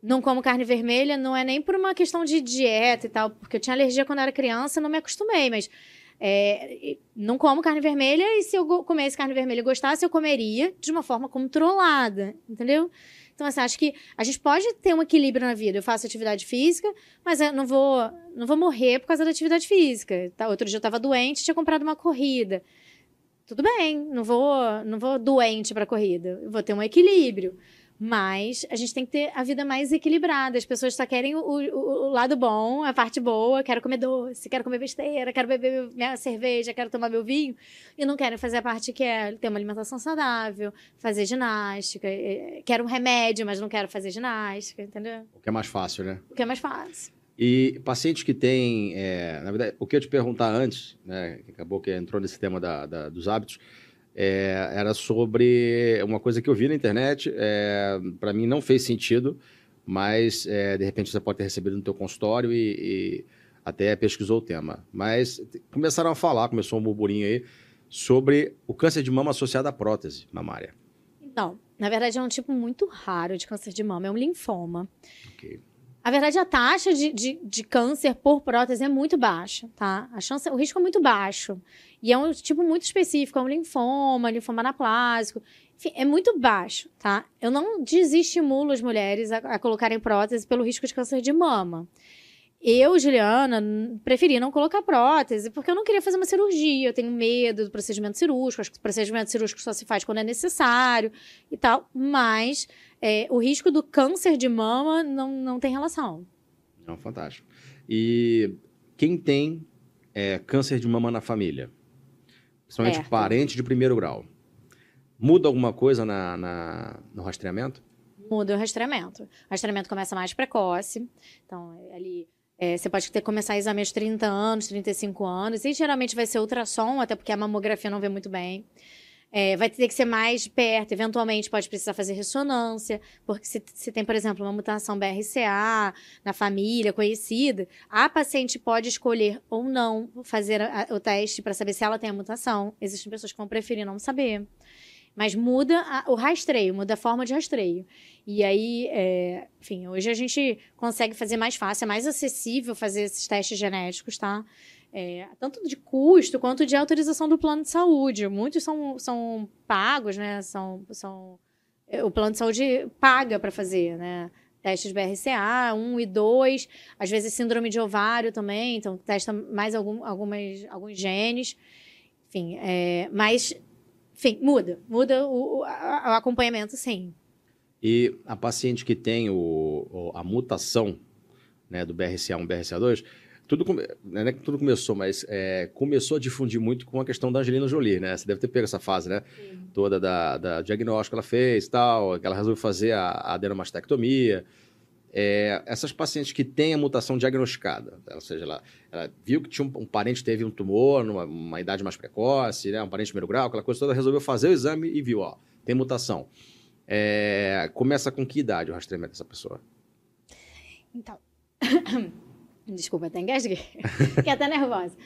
Não como carne vermelha, não é nem por uma questão de dieta e tal, porque eu tinha alergia quando era criança, não me acostumei, mas é, não como carne vermelha e se eu comesse carne vermelha e gostasse, eu comeria de uma forma controlada, entendeu? Então, assim, acho que a gente pode ter um equilíbrio na vida. Eu faço atividade física, mas eu não vou, não vou morrer por causa da atividade física. Tá? Outro dia eu estava doente, tinha comprado uma corrida. Tudo bem, não vou, não vou doente para corrida. Eu vou ter um equilíbrio. Mas a gente tem que ter a vida mais equilibrada. As pessoas só querem o, o, o, lado bom, a parte boa. Quero comer doce, quero comer besteira, quero beber minha cerveja, quero tomar meu vinho. E não querem fazer a parte que é ter uma alimentação saudável, fazer ginástica. Quero um remédio, mas não quero fazer ginástica, entendeu? O que é mais fácil, né? O que é mais fácil. E pacientes que têm, é, na verdade, o que eu te perguntar antes, né, que acabou que entrou nesse tema da, da, dos hábitos, é, era sobre uma coisa que eu vi na internet, é, para mim não fez sentido, mas é, de repente você pode ter recebido no teu consultório e, e, até pesquisou o tema. Mas começaram a falar, começou um burburinho aí, sobre o câncer de mama associado à prótese mamária. Não, na verdade é um tipo muito raro de câncer de mama, é um linfoma. Okay. A verdade, a taxa de, de, de, câncer por prótese é muito baixa, tá? A chance, o risco é muito baixo. E é um tipo muito específico, é um linfoma, linfoma anaplásico. Enfim, é muito baixo, tá? Eu não desestimulo as mulheres a, a colocarem prótese pelo risco de câncer de mama. Eu, Juliana, preferi não colocar prótese, porque eu não queria fazer uma cirurgia. Eu tenho medo do procedimento cirúrgico. Acho que o procedimento cirúrgico só se faz quando é necessário e tal. Mas é, o risco do câncer de mama não, não tem relação. Não, fantástico. E quem tem é, câncer de mama na família? Principalmente é. parente de primeiro grau. Muda alguma coisa na, na, no rastreamento? Muda o rastreamento. O rastreamento começa mais precoce. Então, ali é, você pode ter começar exame aos 30 anos, 35 anos, e geralmente vai ser ultrassom, até porque a mamografia não vê muito bem. É, vai ter que ser mais perto, eventualmente pode precisar fazer ressonância, porque se, se tem, por exemplo, uma mutação BRCA na família conhecida, a paciente pode escolher ou não fazer a, o teste para saber se ela tem a mutação. Existem pessoas que vão preferir não saber. Mas muda a, o rastreio, muda a forma de rastreio. E aí, é, enfim, hoje a gente consegue fazer mais fácil, é mais acessível fazer esses testes genéticos, tá? É, tanto de custo quanto de autorização do plano de saúde. Muitos são, são pagos, né? São, são, é, o plano de saúde paga para fazer, né? Testes BRCA, 1 e 2, às vezes síndrome de ovário também, então testa mais algum, algumas, alguns genes. Enfim, é, mas enfim, muda. Muda o, o, a, o, acompanhamento, sim. E a paciente que tem o, a mutação né, do BRCA1 BRCA2, tudo, não é que tudo começou, mas é, começou a difundir muito com a questão da Angelina Jolie, né? Você deve ter pego essa fase, né? Sim. Toda da, da diagnóstico que ela fez e tal, que ela resolveu fazer a, a adenomastectomia. É, essas pacientes que têm a mutação diagnosticada, ou seja, ela, ela viu que tinha um, um, parente teve um tumor numa uma idade mais precoce, né, um parente primeiro grau, aquela coisa toda, resolveu fazer o exame e viu, ó, tem mutação. É, começa com que idade o rastreamento dessa pessoa? Então, desculpa, até engasguei, fiquei até nervosa.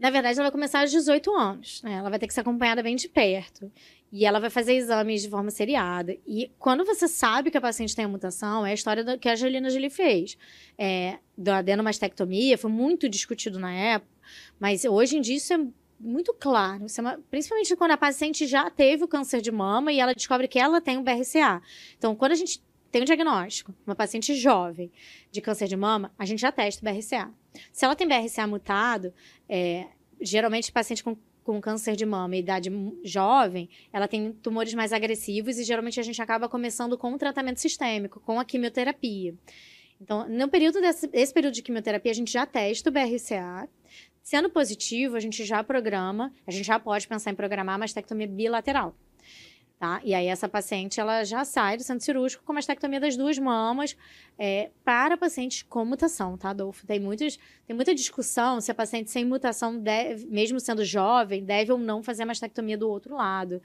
Na verdade, ela vai começar aos 18 anos, né? Ela vai ter que ser acompanhada bem de perto. E ela vai fazer exames de forma seriada. E quando você sabe que a paciente tem a mutação, é a história do, que a Angelina Jolie fez. É, da adenomastectomia, foi muito discutido na época, mas hoje em dia isso é muito claro. É principalmente quando a paciente já teve o câncer de mama e ela descobre que ela tem o BRCA. Então, quando a gente tem um diagnóstico, uma paciente jovem de câncer de mama, a gente já testa o BRCA. Se ela tem BRCA mutado, é, geralmente paciente com, com câncer de mama e idade jovem, ela tem tumores mais agressivos e geralmente a gente acaba começando com o tratamento sistêmico, com a quimioterapia. Então, no período desse, período de quimioterapia, a gente já testa o BRCA. Sendo positivo, a gente já programa, a gente já pode pensar em programar mastectomia bilateral. Tá? E aí essa paciente ela já sai do centro cirúrgico com mastectomia das duas mamas é, para pacientes com mutação, tá, Adolfo? Tem, muitos, tem muita discussão se a paciente sem mutação, deve, mesmo sendo jovem, deve ou não fazer a mastectomia do outro lado.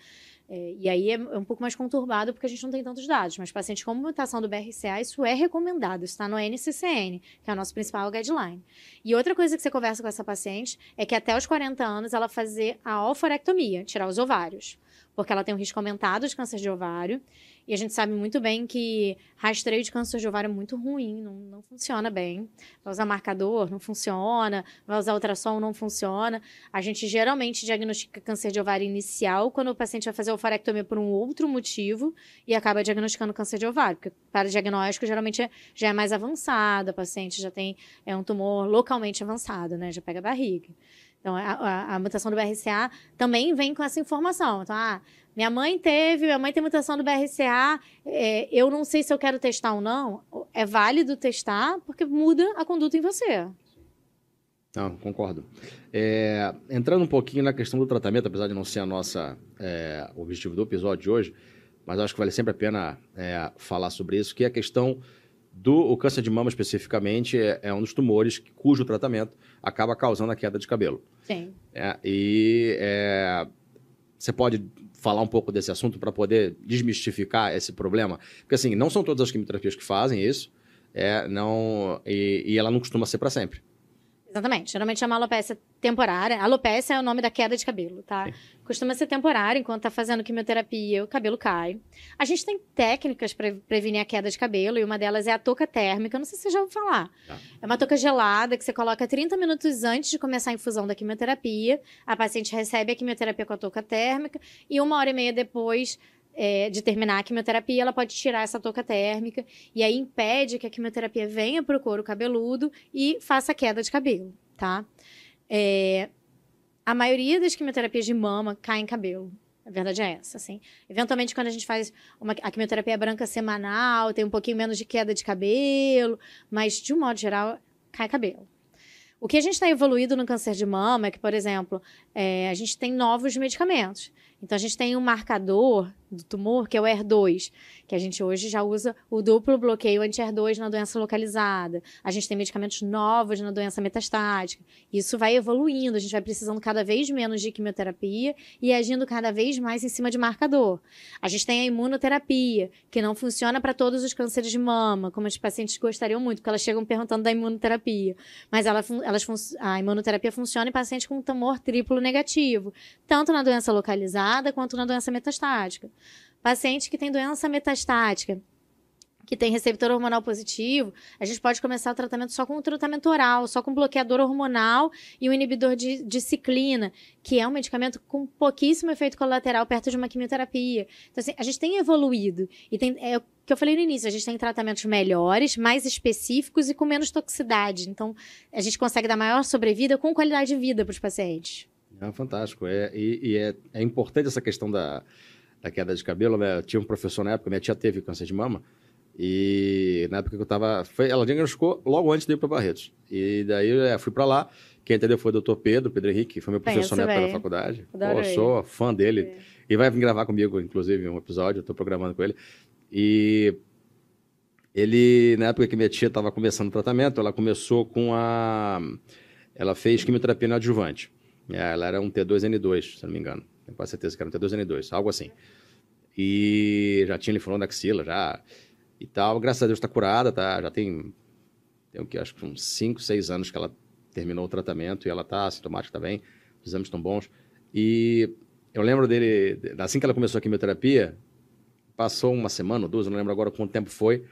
É, e aí é, é, um pouco mais conturbado porque a gente não tem tantos dados. Mas pacientes com mutação do BRCA, isso é recomendado. Isso está no NCCN, que é o nosso principal guideline. E outra coisa que você conversa com essa paciente é que até os 40 anos ela fazer a oforectomia, tirar os ovários porque ela tem um risco aumentado de câncer de ovário. E a gente sabe muito bem que rastreio de câncer de ovário é muito ruim, não, não funciona bem. Vai usar marcador, não funciona. Vai usar ultrassom, não funciona. A gente geralmente diagnostica câncer de ovário inicial quando o paciente vai fazer ovarectomia por um outro motivo e acaba diagnosticando câncer de ovário. Porque para diagnóstico, geralmente é, já é mais avançado, a paciente já tem é um tumor localmente avançado, né? Já pega a barriga. Então, a, a, a, mutação do BRCA também vem com essa informação. Então, ah, minha mãe teve, minha mãe tem mutação do BRCA, é, eu não sei se eu quero testar ou não. É válido testar, porque muda a conduta em você. Não, concordo. É, entrando um pouquinho na questão do tratamento, apesar de não ser a nossa é, objetivo do episódio de hoje, mas acho que vale sempre a pena é, falar sobre isso, que é a questão do câncer de mama especificamente é, é um dos tumores cujo tratamento acaba causando a queda de cabelo. Sim. É, e é, você pode falar um pouco desse assunto para poder desmistificar esse problema? Porque, assim, não são todas as quimioterapias que fazem isso, é, não, e, e ela não costuma ser para sempre. Exatamente. Geralmente uma alopecia temporária. Alopecia é o nome da queda de cabelo, tá? Sim. Costuma ser temporária, enquanto tá fazendo quimioterapia, o cabelo cai. A gente tem técnicas para prevenir a queda de cabelo, e uma delas é a touca térmica. Não sei se você já ouviu falar. Tá. É uma touca gelada que você coloca 30 minutos antes de começar a infusão da quimioterapia. A paciente recebe a quimioterapia com a touca térmica, e uma hora e meia depois é, de terminar a quimioterapia, ela pode tirar essa touca térmica e aí impede que a quimioterapia venha para o couro cabeludo e faça queda de cabelo, tá? É, a maioria das quimioterapias de mama cai em cabelo. A verdade é essa, assim. Eventualmente, quando a gente faz uma, a quimioterapia branca semanal, tem um pouquinho menos de queda de cabelo, mas, de um modo geral, cai cabelo. O que a gente está evoluído no câncer de mama é que, por exemplo, é, a gente tem novos medicamentos. Então, a gente tem um marcador do tumor, que é o ER2, que a gente hoje já usa o duplo bloqueio anti-ER2 na doença localizada. A gente tem medicamentos novos na doença metastática. Isso vai evoluindo, a gente vai precisando cada vez menos de quimioterapia e agindo cada vez mais em cima de marcador. A gente tem a imunoterapia, que não funciona para todos os cânceres de mama, como os pacientes gostariam muito, porque elas chegam perguntando da imunoterapia. Mas ela, elas, a imunoterapia funciona em pacientes com tumor triplo negativo, tanto na doença localizada quanto na doença metastática. Paciente que tem doença metastática, que tem receptor hormonal positivo, a gente pode começar o tratamento só com um tratamento oral, só com bloqueador hormonal e um inibidor de, de ciclina, que é um medicamento com pouquíssimo efeito colateral perto de uma quimioterapia. Então, assim, a gente tem evoluído. E tem, é o que eu falei no início, a gente tem tratamentos melhores, mais específicos e com menos toxicidade. Então, a gente consegue dar maior sobrevida com qualidade de vida para os pacientes. É fantástico. É, e, e é, é importante essa questão da da queda de cabelo? Eu tinha um professor na época, minha tia teve câncer de mama, e na época que eu tava. Foi, ela diagnosticou logo antes de ir para Barretos. E daí é, fui para lá. Quem entendeu foi o doutor Pedro, Pedro Henrique, que foi meu professor na época da faculdade. Pô, sou fã dele. É. E vai vir gravar comigo, inclusive, um episódio, eu estou programando com ele. E Ele, na época que minha tia estava começando o tratamento, ela começou com a. Ela fez quimioterapia no adjuvante. É, ela era um T2N2, se não me engano. Tenho quase certeza que era um T2N2, algo assim. E já tinha linfonoma da axila, já. E tal. Graças a Deus está curada, tá? Já tem. Tem o que? Acho que uns 5, 6 anos que ela terminou o tratamento e ela está sintomática, bem. Os exames estão bons. E eu lembro dele, assim que ela começou a quimioterapia, passou uma semana ou duas, não lembro agora quanto tempo foi.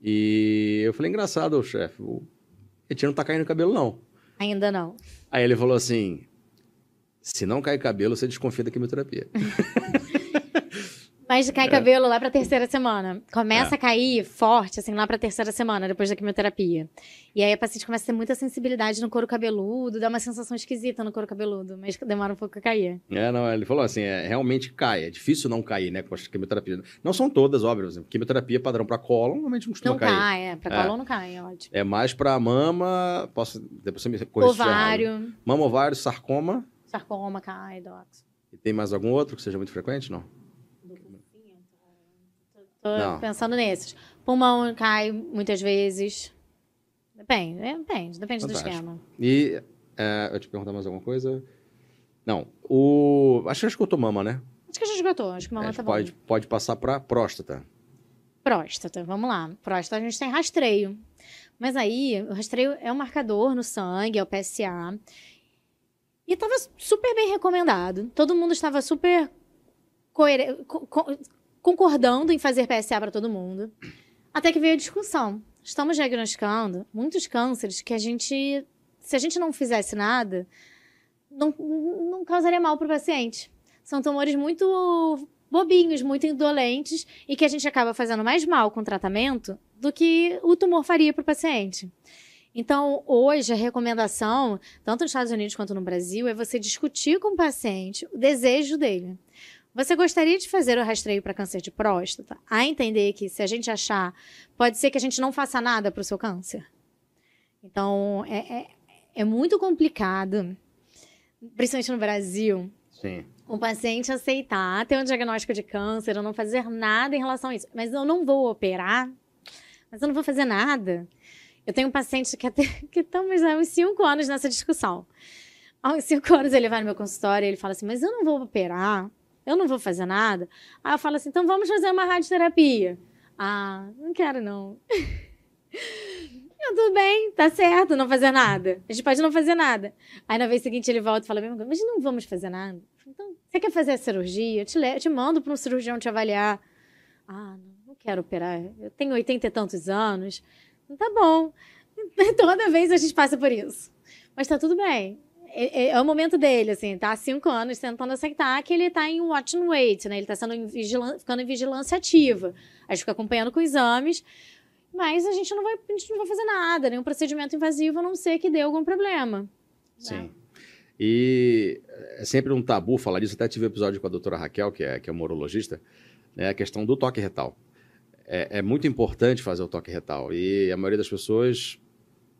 E eu falei, engraçado, chefe, o Etinho não tá caindo cabelo, não. Ainda não. Aí ele falou assim: se não cair cabelo, você desconfia da quimioterapia. Mas cai é. cabelo lá pra terceira semana. Começa é. a cair forte, assim, lá pra terceira semana, depois da quimioterapia. E aí a paciente começa a ter muita sensibilidade no couro cabeludo, dá uma sensação esquisita no couro cabeludo, mas demora um pouco a cair. É, não, ele falou assim, é, realmente cai. É difícil não cair, né, com a quimioterapia. Não são todas, óbvio. Assim, quimioterapia padrão pra cólon, normalmente não costuma não cair. Não cai, é. Pra é. cólon não cai, é ótimo. É mais pra mama, posso... Depois você me corrige Ovário. Mama, ovário, sarcoma. Sarcoma cai, dox. E tem mais algum outro que seja muito frequente, não? Tô não. pensando nesses. Pulmão cai muitas vezes. Depende, é, depende, depende Fantástico. do esquema. E é, eu te perguntar mais alguma coisa? Não. O. Acho que já esgotou mama, né? Acho que já esgotou, acho que mama é, tá pode, bom. Pode passar para próstata. Próstata, vamos lá. Próstata a gente tem rastreio. Mas aí, o rastreio é um marcador no sangue, é o PSA. E estava super bem recomendado. Todo mundo estava super coerente concordando em fazer PSA para todo mundo. Até que veio a discussão. Estamos diagnosticando muitos cânceres que a gente, se a gente não fizesse nada, não, não causaria mal para o paciente. São tumores muito bobinhos, muito indolentes e que a gente acaba fazendo mais mal com o tratamento do que o tumor faria para o paciente. Então, hoje, a recomendação, tanto nos Estados Unidos quanto no Brasil, é você discutir com o paciente o desejo dele. Você gostaria de fazer o rastreio para câncer de próstata? A entender que, se a gente achar, pode ser que a gente não faça nada para o seu câncer. Então, é, é, é, muito complicado, principalmente no Brasil, Sim. um paciente aceitar ter um diagnóstico de câncer ou não fazer nada em relação a isso. Mas eu não vou operar, mas eu não vou fazer nada. Eu tenho um paciente que, até, que estamos há uns cinco anos nessa discussão. Há uns cinco anos ele vai no meu consultório e ele fala assim: Mas eu não vou operar eu não vou fazer nada. Aí eu falo assim, então vamos fazer uma radioterapia. Ah, não quero não. eu, tudo bem, tá certo, não fazer nada. A gente pode não fazer nada. Aí na vez seguinte ele volta e fala, mas não vamos fazer nada. Então, você quer fazer a cirurgia? Eu te, eu te mando para um cirurgião te avaliar. Ah, não, não quero operar. Eu tenho oitenta e tantos anos. Tá bom. Toda vez a gente passa por isso. Mas tá tudo bem. É, é, é, o momento dele, assim, tá há cinco anos tentando aceitar que ele tá em watch and wait, né? Ele tá sendo em ficando em vigilância ativa. A gente fica acompanhando com exames, mas a gente não vai, a gente não vai fazer nada, nenhum procedimento invasivo, a não ser que dê algum problema. Né? Sim. Né? E é sempre um tabu falar disso, até tive um episódio com a doutora Raquel, que é, que é uma urologista, né, a questão do toque retal. É, é muito importante fazer o toque retal e a maioria das pessoas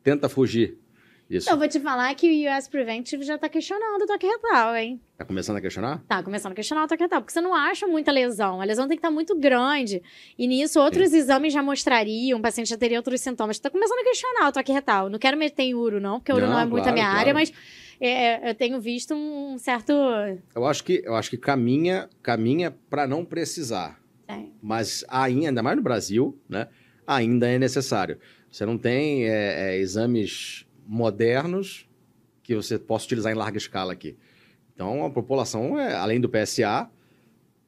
tenta fugir isso. Eu vou te falar que o US Preventive já tá questionando o toque retal, hein? Tá começando a questionar? Tá começando a questionar o toque retal, porque você não acha muita lesão. A lesão tem que estar tá muito grande. E nisso, outros Sim. exames já mostrariam, o paciente já teria outros sintomas. Tá começando a questionar o toque retal. Não quero meter em uro, não, porque uro não, não é muito a minha claro. área, mas é, eu tenho visto um certo. Eu acho que, eu acho que caminha, caminha para não precisar. É. Mas ainda, ainda mais no Brasil, né? Ainda é necessário. Você não tem é, é, exames modernos que você possa utilizar em larga escala aqui. Então, a população, é, além do PSA,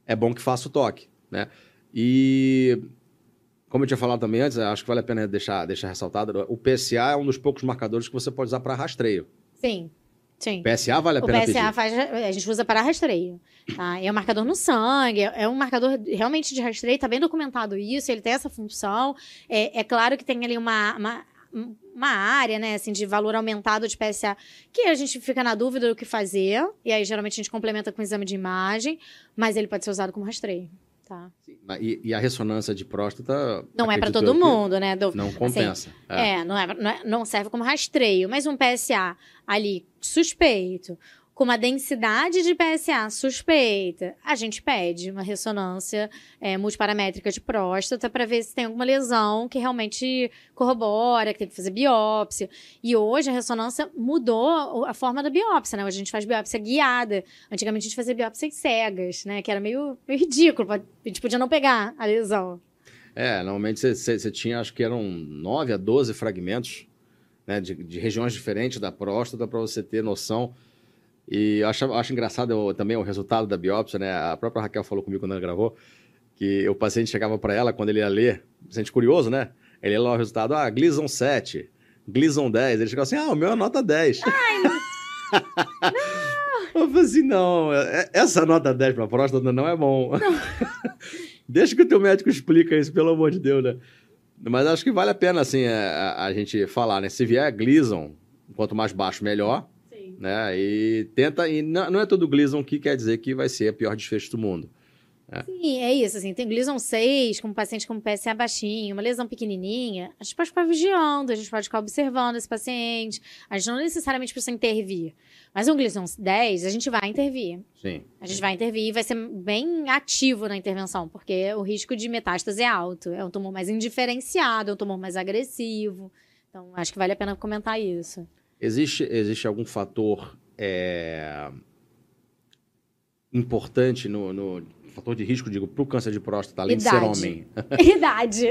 é bom que faça o toque, né? E, como eu tinha falado também antes, acho que vale a pena deixar, deixar ressaltado, o PSA é um dos poucos marcadores que você pode usar para rastreio. Sim, sim. PSA vale a o pena O PSA faz, a gente usa para rastreio. Tá? É um marcador no sangue, é um marcador realmente de rastreio, está bem documentado isso, ele tem essa função. É, é claro que tem ali uma, uma uma área, né, assim, de valor aumentado de PSA, que a gente fica na dúvida do que fazer, e aí geralmente a gente complementa com exame de imagem, mas ele pode ser usado como rastreio. Tá. E, e, a ressonância de próstata. Não é para todo mundo, né? Do, não compensa. Assim, é, é, não, é, não, é, não serve como rastreio, mas um PSA ali suspeito, com uma densidade de PSA suspeita, a gente pede uma ressonância é, multiparamétrica de próstata para ver se tem alguma lesão que realmente corrobora, que tem que fazer biópsia. E hoje a ressonância mudou a forma da biópsia, né? Hoje a gente faz biópsia guiada. Antigamente a gente fazia biópsias cegas, né? Que era meio, meio ridículo, a gente podia não pegar a lesão. É, normalmente você tinha, acho que eram 9 a 12 fragmentos né, de, de regiões diferentes da próstata para você ter noção e eu acho, acho engraçado eu, também o resultado da biópsia, né? A própria Raquel falou comigo quando ela gravou que o paciente chegava para ela quando ele ia ler, paciente curioso, né? Ele ia lá o resultado, ah, Gleason 7, Gleason 10. Ele chegava assim, ah, o meu é nota 10. Ai, não! eu falei assim, não, é, é, essa nota 10 para próstata não é bom. Não. Deixa que o teu médico explica isso, pelo amor de Deus, né? Mas acho que vale a pena, assim, a, a gente falar, né? Se vier Gleason, quanto mais baixo, melhor né? E tenta. E não, não é todo Gleason que quer dizer que vai ser a pior desfecho do mundo. É. Sim, é isso. Assim, tem Gleason 6, com paciente com PSA baixinho, uma lesão pequenininha. A gente pode ficar vigiando, a gente pode ficar observando esse paciente. A gente não necessariamente precisa intervir. Mas um Gleason 10, a gente vai intervir. Sim. A gente vai intervir e vai ser bem ativo na intervenção, porque o risco de metástase é alto. É um tumor mais indiferenciado, é um tumor mais agressivo. Então, acho que vale a pena comentar isso. Existe, existe algum fator é, importante no, no, fator de risco, digo, para o câncer de próstata, além idade. de ser homem? idade.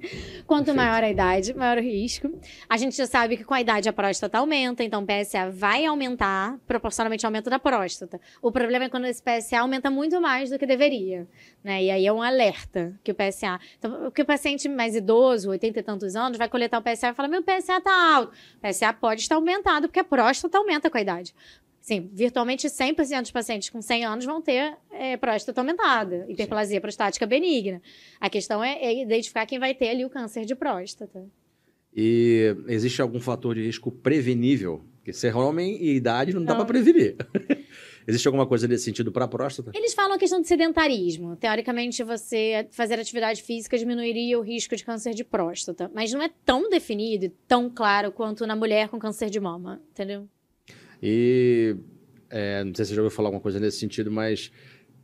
Quanto Perfeito. maior a idade, maior o risco. A gente já sabe que com a idade a próstata aumenta, então o PSA vai aumentar proporcionalmente ao aumento da próstata. O problema é quando esse PSA aumenta muito mais do que deveria. Né? E aí é um alerta que o PSA. Então, que o paciente mais idoso, 80 e tantos anos, vai coletar o PSA e falar: meu PSA está alto. O PSA pode estar aumentado, porque a próstata aumenta com a idade. Sim, virtualmente 100% dos pacientes com 100 anos vão ter é, próstata aumentada, hiperplasia Sim. prostática benigna. A questão é, é, identificar quem vai ter ali o câncer de próstata. E existe algum fator de risco prevenível? Porque ser homem e idade não, não. dá para prevenir. existe alguma coisa nesse sentido para a próstata? Eles falam a questão de sedentarismo. Teoricamente, você fazer atividade física diminuiria o risco de câncer de próstata. Mas não é tão definido e tão claro quanto na mulher com câncer de mama, entendeu? E é, não sei se você já ouviu falar alguma coisa nesse sentido, mas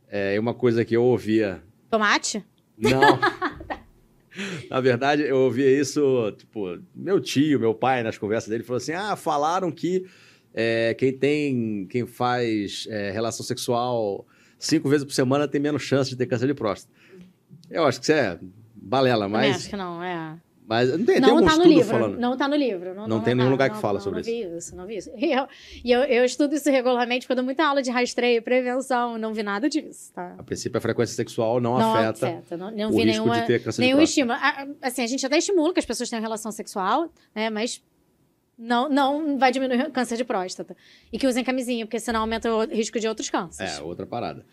é uma coisa que eu ouvia. Tomate? Não. Na verdade, eu ouvia isso, tipo, meu tio, meu pai, nas conversas dele, falou assim: ah, falaram que é, quem tem, quem faz é, relação sexual cinco vezes por semana tem menos chance de ter câncer de próstata. Eu acho que isso é balela, mas. Eu acho que não, é. Mas não tem, não tem tá no livro, falando. Não está no livro. Não, não, não tem nenhum lugar que fala sobre isso. Não vi isso, não vi isso. E eu, e eu, eu estudo isso regularmente, quando muita aula de rastreio, prevenção, não vi nada disso, tá? A princípio, a frequência sexual não, não afeta, afeta. Não, não vi nenhuma, nenhum estímulo. Assim, a gente até estimula que as pessoas tenham relação sexual, né? Mas não, não vai diminuir o câncer de próstata. E que usem camisinha, porque senão aumenta o risco de outros cânceres. É, outra parada.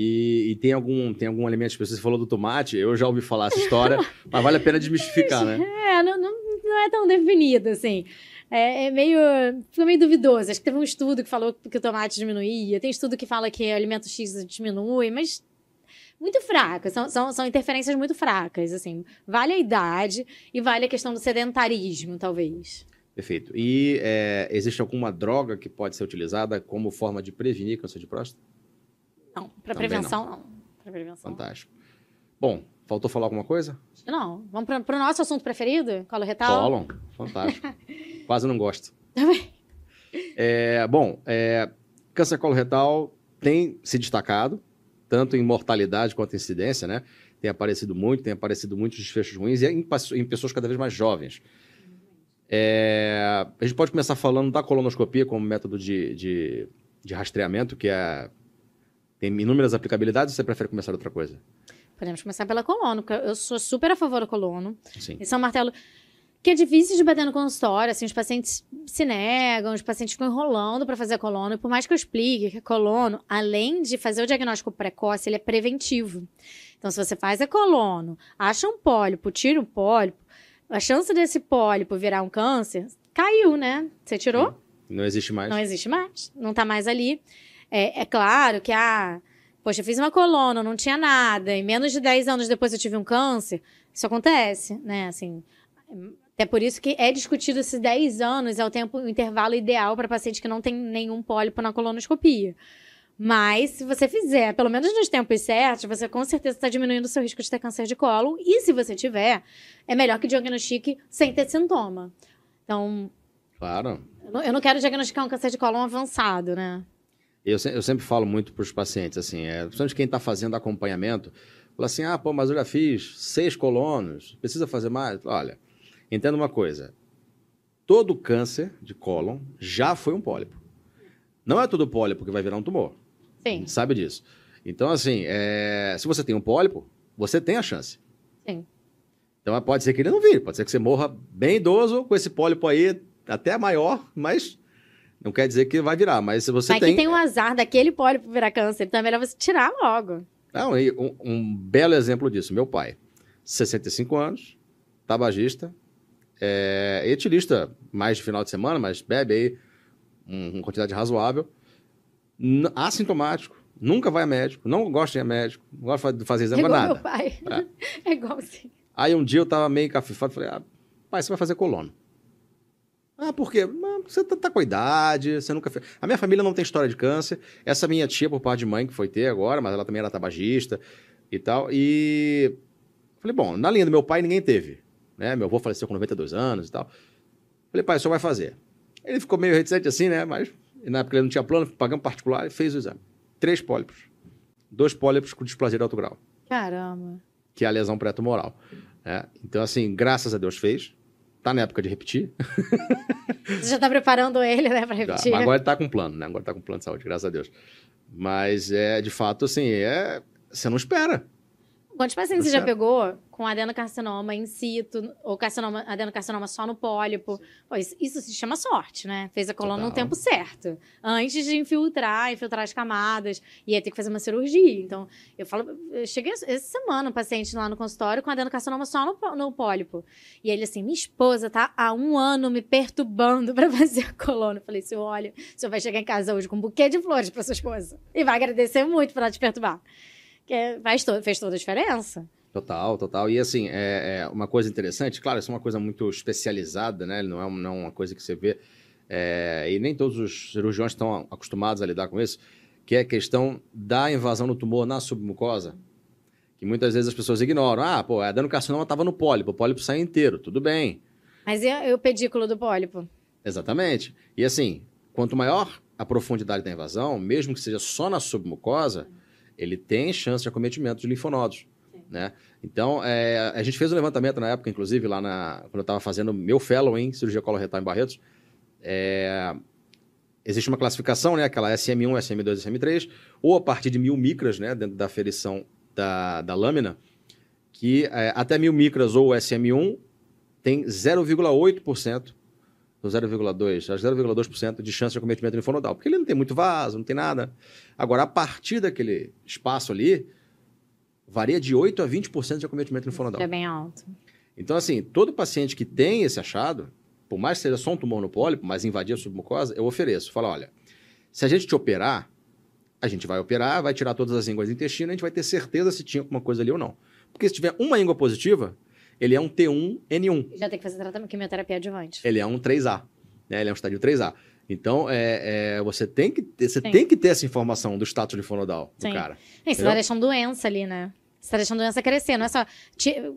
E, e, tem, algum, tem algum alimento específico? Você falou do tomate, eu já ouvi falar essa história, mas vale a pena desmistificar, né? É, não, não, não é tão definido, assim. É, é, meio. Fica meio duvidoso. Acho que teve um estudo que falou que o tomate diminuía, tem estudo que fala que alimento X diminui, mas muito fraca. São, são, são interferências muito fracas, assim. Vale a idade e vale a questão do sedentarismo, talvez. Perfeito. E é, existe alguma droga que pode ser utilizada como forma de prevenir câncer de próstata? Não, para prevenção não. não. Pra prevenção. Fantástico. Bom, faltou falar alguma coisa? Não. Vamos para o nosso assunto preferido? Colo retal? Colon. Fantástico. Quase não gosto. Também. É, bom, é, câncer coloretal tem se destacado, tanto em mortalidade quanto em incidência, né? Tem aparecido muito, tem aparecido muitos desfechos ruins e em, em pessoas cada vez mais jovens. É, a gente pode começar falando da colonoscopia como método de, de, de rastreamento, que é tem inúmeras aplicabilidades ou você prefere começar outra coisa? Podemos começar pela colono, eu sou super a favor da colono. Sim. É um martelo que é difícil de bater no consultório, assim, os pacientes se negam, os pacientes ficam enrolando para fazer a colono, e por mais que eu explique que a colono, além de fazer o diagnóstico precoce, ele é preventivo. Então, se você faz a colono, acha um pólipo, tira um pólipo, a chance desse pólipo virar um câncer caiu, né? Você tirou? Não existe mais. Não existe mais, não tá mais ali. É, é claro que, ah, poxa, eu fiz uma coluna, não tinha nada, e menos de 10 anos depois eu tive um câncer. Isso acontece, né? Assim, Até por isso que é discutido se 10 anos é o tempo, o intervalo ideal para paciente que não tem nenhum pólipo na colonoscopia. Mas, se você fizer, pelo menos nos tempos certos, você com certeza está diminuindo o seu risco de ter câncer de colo. E se você tiver, é melhor que diagnostique sem ter sintoma. Então. Claro. Eu não quero diagnosticar um câncer de colo avançado, né? Eu, eu sempre falo muito para os pacientes, assim, é, principalmente quem está fazendo acompanhamento, fala assim: ah, pô, mas eu já fiz seis colonos, precisa fazer mais? Olha, entenda uma coisa: todo câncer de cólon já foi um pólipo. Não é todo pólipo que vai virar um tumor. Sim. A gente sabe disso. Então, assim, é, se você tem um pólipo, você tem a chance. Sim. Então, pode ser que ele não vire, pode ser que você morra bem idoso com esse pólipo aí, até maior, mas não quer dizer que vai virar. Mas se você Mas tem. que tem um azar daquele pólipo virar câncer, então é melhor você tirar logo. Não, um, um belo exemplo disso. Meu pai, 65 anos, tabagista, é, etilista mais de final de semana, mas bebe aí um- uma quantidade razoável, assintomático, nunca vai a médico, não gosta de ir a médico, não gosta de fazer É exame, igual nada. meu pai. É, igual assim. Aí um dia eu tava meio cafifado, falei, ah, pai, você vai fazer colono. Ah, por quê? "Ah, Você tá, tá com a idade, você nunca fez. A minha família não tem história de câncer. Essa minha tia, por parte de mãe, que foi ter agora, mas ela também era tabagista e tal. E falei, bom, na linha do meu pai ninguém teve. Né? Meu avô faleceu com 92 anos e tal. Falei, pai, o senhor vai fazer. Ele ficou meio reticente assim, né? Mas na época ele não tinha plano, pagamos particular e fez o exame. Três pólipos. Dois pólipos com displasia de alto grau Caramba. que é a lesão pré-tumoral. né? Então, assim, graças a Deus fez. Tá na época de repetir. Você já tá preparando ele, né, Já, repetir? mas agora ele tá com plano, né? Agora tá com plano de saúde, graças a Deus. Mas é, de fato, assim, é. Você não espera. Quantos pacientes você já pegou com adenocarcinoma in situ, ou carcinoma, adenocarcinoma só no pólipo? Pô, isso, isso se chama sorte, né? Fez a coluna no Total. tempo certo. Antes de infiltrar, infiltrar as camadas, ia ter que fazer uma cirurgia. Então, eu falo, eu cheguei essa semana, um paciente lá no consultório com adenocarcinoma só no, no pólipo. E ele assim, minha esposa tá há um ano me perturbando pra fazer a coluna. Eu falei, seu olha, o senhor vai chegar em casa hoje com um buquê de flores pra sua esposa. E vai agradecer muito por ela te perturbar. Que é- faz to- fez toda a diferença. Total, total. E assim, é, é uma coisa interessante, claro, isso é uma coisa muito especializada, né? Não é, não é uma coisa que você vê. é, e nem todos os cirurgiões estão acostumados a lidar com isso, que é a questão da invasão do tumor na submucosa. Que muitas vezes as pessoas ignoram. Ah, pô, a adenocarcinoma estava no pólipo, o pólipo sai inteiro, tudo bem. Mas e, e o pedículo do pólipo? Exatamente. E assim, quanto maior a profundidade da invasão, mesmo que seja só na submucosa, ele tem chance de acometimento de linfonodos. Né? Então, é, a gente fez um levantamento na época, inclusive, lá na, quando eu estava fazendo meu fellow em cirurgia coloretal em Barretos. É, existe uma classificação, né? aquela SM1, SM2, SM3, ou a partir de mil micras, né? dentro da ferição da, da lâmina, que é, até mil micras ou SM1 tem 0,8% ou 0,2%, acho 0,2% de chance de acometimento linfonodal, porque ele não tem muito vaso, não tem nada. Agora, a partir daquele espaço ali, varia de 8% a 20% de acometimento linfonodal. É bem alto. Então, assim, todo paciente que tem esse achado, por mais que seja só um tumor no pólipo, mas invadir a submucosa, eu ofereço. Falo, olha, se a gente te operar, a gente vai operar, vai tirar todas as ínguas do intestino, a gente vai ter certeza se tinha alguma coisa ali ou não. Porque se tiver uma íngua positiva, ele é um T1N1. Já tem que fazer tratamento quimioterapia adjuvante. Ele é um 3A. Né? Ele é um estádio 3A. Então, é, é, você, tem que ter, você Sim. tem que ter essa informação do status linfonodal do Sim. cara. E você tá deixando doença ali, né? Você tá deixando a doença crescer. Não é só.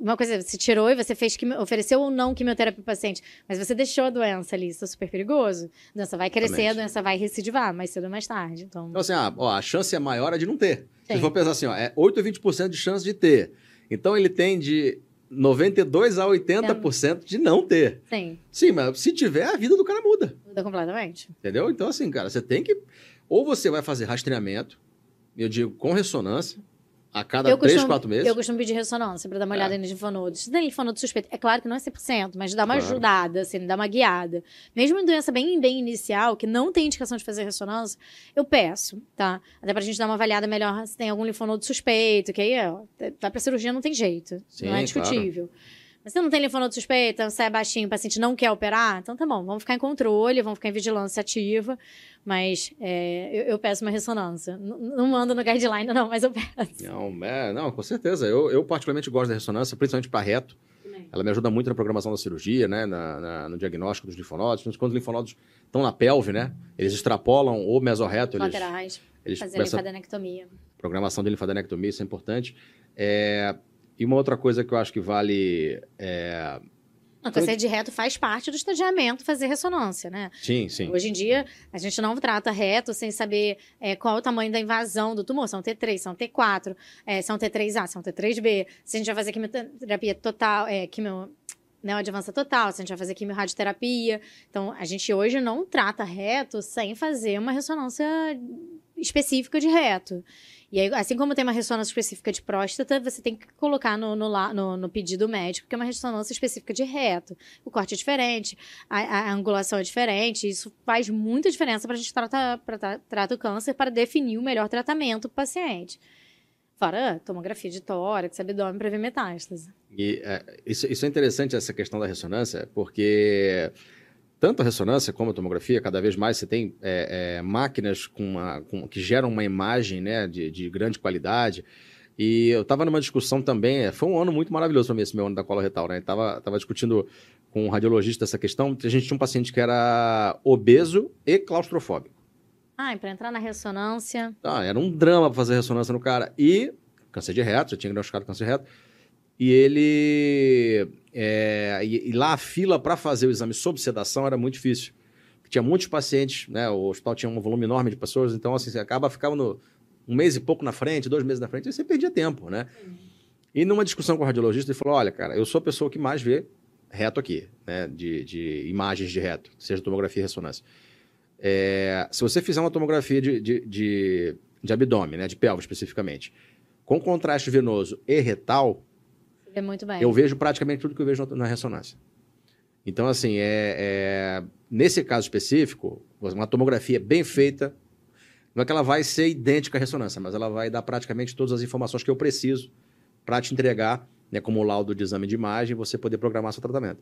Uma coisa, você tirou e você fez quimio- ofereceu ou não quimioterapia pro paciente. Mas você deixou a doença ali. Isso é super perigoso. A doença vai crescer, Exatamente. a doença vai recidivar mais cedo ou mais tarde. Então. Então, assim, ah, ó, a chance é maior é de não ter. Se Sim. for pensar assim, ó, é 8 a 20% de chance de ter. Então, ele tem de 92 a 80% de não ter. Sim, Sim, mas se tiver, a vida do cara muda. muda completamente. Entendeu? Então, assim, cara, você tem que. Ou você vai fazer rastreamento, eu digo com ressonância, a cada Eu 3, costumo- 4 meses. Eu costumo pedir ressonância pra dar uma olhada É. nos linfonodos. Se tem linfonodo suspeito, é claro que não é 100%, mas dá uma Claro. ajudada, assim, dá uma guiada. Mesmo em doença bem, bem inicial, que não tem indicação de fazer ressonância, eu peço, tá? Até pra gente dar uma avaliada melhor se tem algum linfonodo suspeito, que aí, ó, vai pra cirurgia, não tem jeito. Sim, não é discutível. Mas se não tem linfonodo suspeito, você é baixinho, o paciente não quer operar, então tá bom, vamos ficar em controle, vamos ficar em vigilância ativa, mas é, eu, eu peço uma ressonância. N- não mando no guideline, não, mas eu peço. Não, é, não, com certeza. Eu, eu particularmente gosto da ressonância, principalmente para reto. Ela me ajuda muito na programação da cirurgia, né? Na, na, no diagnóstico dos linfonodos. Quando os linfonodos estão na pelve, né? Eles extrapolam o mesorreto. Eles, Laterais. eles Fazer começam- linfadenectomia. programação de linfadenectomia, isso é importante. É, e uma outra coisa que eu acho que vale. é, Não, câncer de reto faz parte do estadiamento fazer ressonância, né? sim, sim. Hoje em dia, a gente não trata reto sem saber é, qual é o tamanho da invasão do tumor. São T3, são T4, é, são T3A, são T3B. Se a gente vai fazer quimioterapia total, é, quimio, neoadjuvância total, se a gente vai fazer quimiorradioterapia. Então, a gente hoje não trata reto sem fazer uma ressonância específica de reto. E aí, assim como tem uma ressonância específica de próstata, você tem que colocar no, no, no- no pedido médico que é uma ressonância específica de reto. O corte é diferente, a, a angulação é diferente. Isso faz muita diferença para a gente tratar, o câncer para definir o melhor tratamento para o paciente. Fora tomografia de tórax, abdômen para ver metástase. E é, isso, isso é interessante, essa questão da ressonância, porque tanto a ressonância como a tomografia, cada vez mais você tem é, é, máquinas com uma- com- que geram uma imagem né, de, de grande qualidade. E eu estava numa discussão também, é, foi um ano muito maravilhoso para mim, esse meu ano da coloretal, né? Estava tava discutindo com um radiologista essa questão. A gente tinha um paciente que era obeso e claustrofóbico. Ah, e para entrar na ressonância. Ah, era um drama fazer ressonância no cara. E câncer de reto, já tinha diagnosticado câncer de reto. E ele. é, e, e lá a fila para fazer o exame sob sedação era muito difícil. Tinha muitos pacientes, né? O hospital tinha um volume enorme de pessoas, então assim, você acaba ficando no- um mês e pouco na frente, dois meses na frente, e você perdia tempo, né? E numa discussão com o radiologista, ele falou: olha, cara, eu sou a pessoa que mais vê reto aqui, né? De, de imagens de reto, seja tomografia e ressonância. É, se você fizer uma tomografia de, de, de, de abdômen, né? De pelve especificamente, com contraste venoso e retal, vê muito bem. eu vejo praticamente tudo que eu vejo na, ressonância. Então, assim, é, é- nesse caso específico, uma tomografia bem feita, não é que ela vai ser idêntica à ressonância, mas ela vai dar praticamente todas as informações que eu preciso para te entregar, né, como laudo de exame de imagem, você poder programar seu tratamento.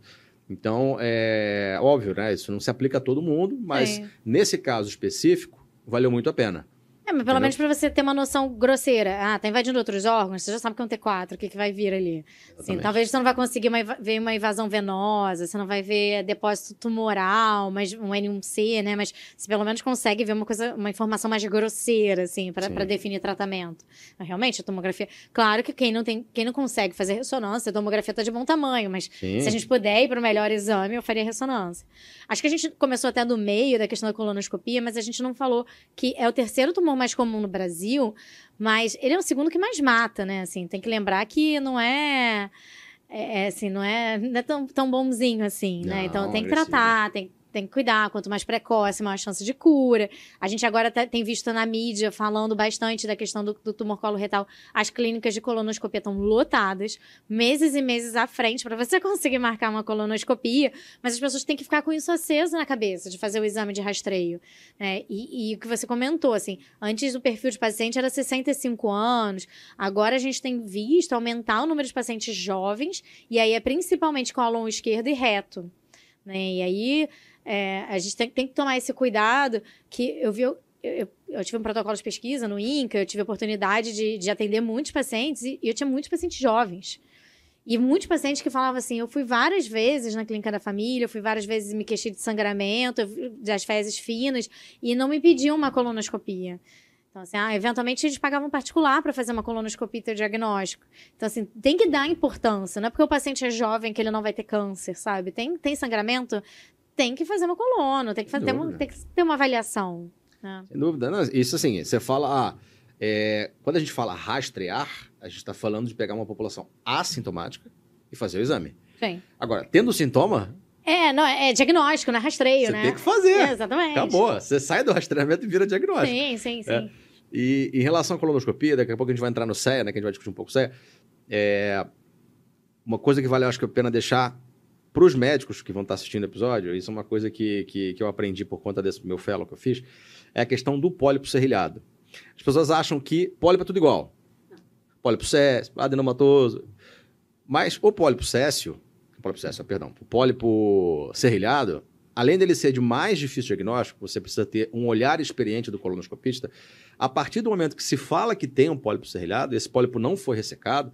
Então, é óbvio, né? Isso não se aplica a todo mundo, mas Sim. nesse caso específico, valeu muito a pena. É, mas pelo Entendeu? menos para você ter uma noção grosseira. Ah, tá invadindo outros órgãos, você já sabe que é um T4, o que, que vai vir ali. Assim, Exatamente. talvez você não vai conseguir uma ver uma invasão venosa, você não vai ver depósito tumoral, mas um N1C, né? Mas você pelo menos consegue ver uma coisa, uma informação mais grosseira, assim, Sim. para definir tratamento. Mas, realmente, a tomografia. Claro que quem não, tem, quem não consegue fazer ressonância, a tomografia tá de bom tamanho, mas Sim. se a gente puder ir para o melhor exame, eu faria ressonância. Acho que a gente começou até do meio da questão da colonoscopia, mas a gente não falou que é o terceiro tumor mais comum no Brasil, mas ele é o segundo que mais mata, né? Assim, tem que lembrar que não é, é, é, assim, não é, não é tão, tão bonzinho assim, né? Não, Então tem que agressivo. tratar, tem, tem que cuidar. Quanto mais precoce, maior chance de cura. A gente agora tá- tem visto na mídia falando bastante da questão do, do tumor coloretal. As clínicas de colonoscopia estão lotadas, meses e meses à frente para você conseguir marcar uma colonoscopia, mas as pessoas têm que ficar com isso aceso na cabeça de fazer o exame de rastreio. né? E, e o que você comentou, assim, antes o perfil de paciente era 65 anos, agora a gente tem visto aumentar o número de pacientes jovens, e aí é principalmente cólon esquerdo e reto. Né? E aí é, a gente tem, tem que tomar esse cuidado que eu vi. Eu, eu, eu tive um protocolo de pesquisa no INCA, eu tive a oportunidade de, de atender muitos pacientes e, e eu tinha muitos pacientes jovens. E muitos pacientes que falavam assim: eu fui várias vezes na clínica da família, eu fui várias vezes me queixei de sangramento, das fezes finas, e não me pediam uma colonoscopia. Então, assim, ah, eventualmente eles pagavam particular para fazer uma colonoscopia e diagnóstico. Então, assim, tem que dar importância. Não é porque o paciente é jovem que ele não vai ter câncer, sabe? Tem, tem sangramento, tem que fazer uma colono, tem que, fazer, Sem uma, tem que ter uma avaliação. né? Sem dúvida. Não, isso assim, você fala. Ah, é, quando a gente fala rastrear, a gente está falando de pegar uma população assintomática e fazer o exame. Sim. Agora, tendo sintoma, É, não, é diagnóstico, não é rastreio, você né? tem que fazer. É, exatamente. Acabou. Você sai do rastreamento e vira diagnóstico. Sim, sim, sim. É. E em relação à colonoscopia, daqui a pouco a gente vai entrar no CEA, né? Que a gente vai discutir um pouco o CEA. É, uma coisa que vale, acho que a pena deixar para os médicos que vão estar assistindo o episódio, isso é uma coisa que, que, que eu aprendi por conta desse meu fellow que eu fiz, é a questão do pólipo serrilhado. As pessoas acham que pólipo é tudo igual. Pólipo césio, adenomatoso. Mas o pólipo céssio, pólipo céssio, perdão, o pólipo serrilhado, além dele ser de mais difícil diagnóstico, você precisa ter um olhar experiente do colonoscopista. A partir do momento que se fala que tem um pólipo serrilhado, esse pólipo não foi ressecado,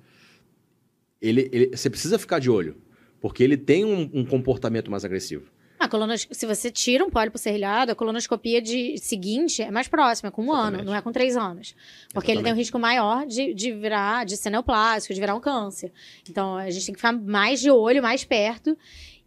ele, ele- você precisa ficar de olho. Porque ele tem um, um comportamento mais agressivo. A. Se você tira um pólipo serrilhado, a colonoscopia de seguinte é mais próxima, com um Exatamente. ano, não é com três anos. Porque ele tem um Exatamente. risco maior de, de virar, de ser neoplásico, de virar um câncer. Então, a gente tem que ficar mais de olho, mais perto.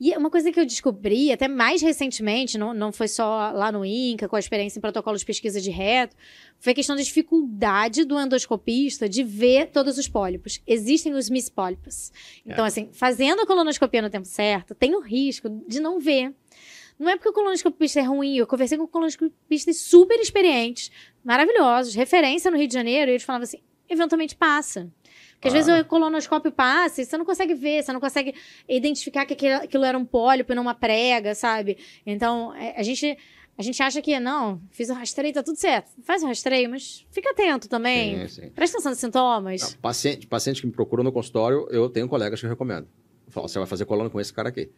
E uma coisa que eu descobri, até mais recentemente, não, não foi só lá no INCA, com a experiência em protocolos de pesquisa de reto, foi a questão da dificuldade do endoscopista de ver todos os pólipos. Existem os mispólipos. Então, assim, fazendo a colonoscopia no tempo certo, tem o risco de não ver. Não é porque o colonoscopista é ruim, eu conversei com colonoscopistas super experientes, maravilhosos, referência no Rio de Janeiro, e eles falavam assim, eventualmente passa. Porque às Claro. vezes o colonoscópio passa e você não consegue ver, você não consegue identificar que aquilo, era um pólipo e não uma prega, sabe? Então, é, a gente, a gente acha que, não, fiz o rastreio, tá tudo certo. Faz o rastreio, mas fica atento também. Sim, sim. Presta atenção nos sintomas. Não, paciente, paciente que me procura no consultório, eu tenho colegas que eu recomendo. Eu falo, você vai fazer coluna com esse cara aqui.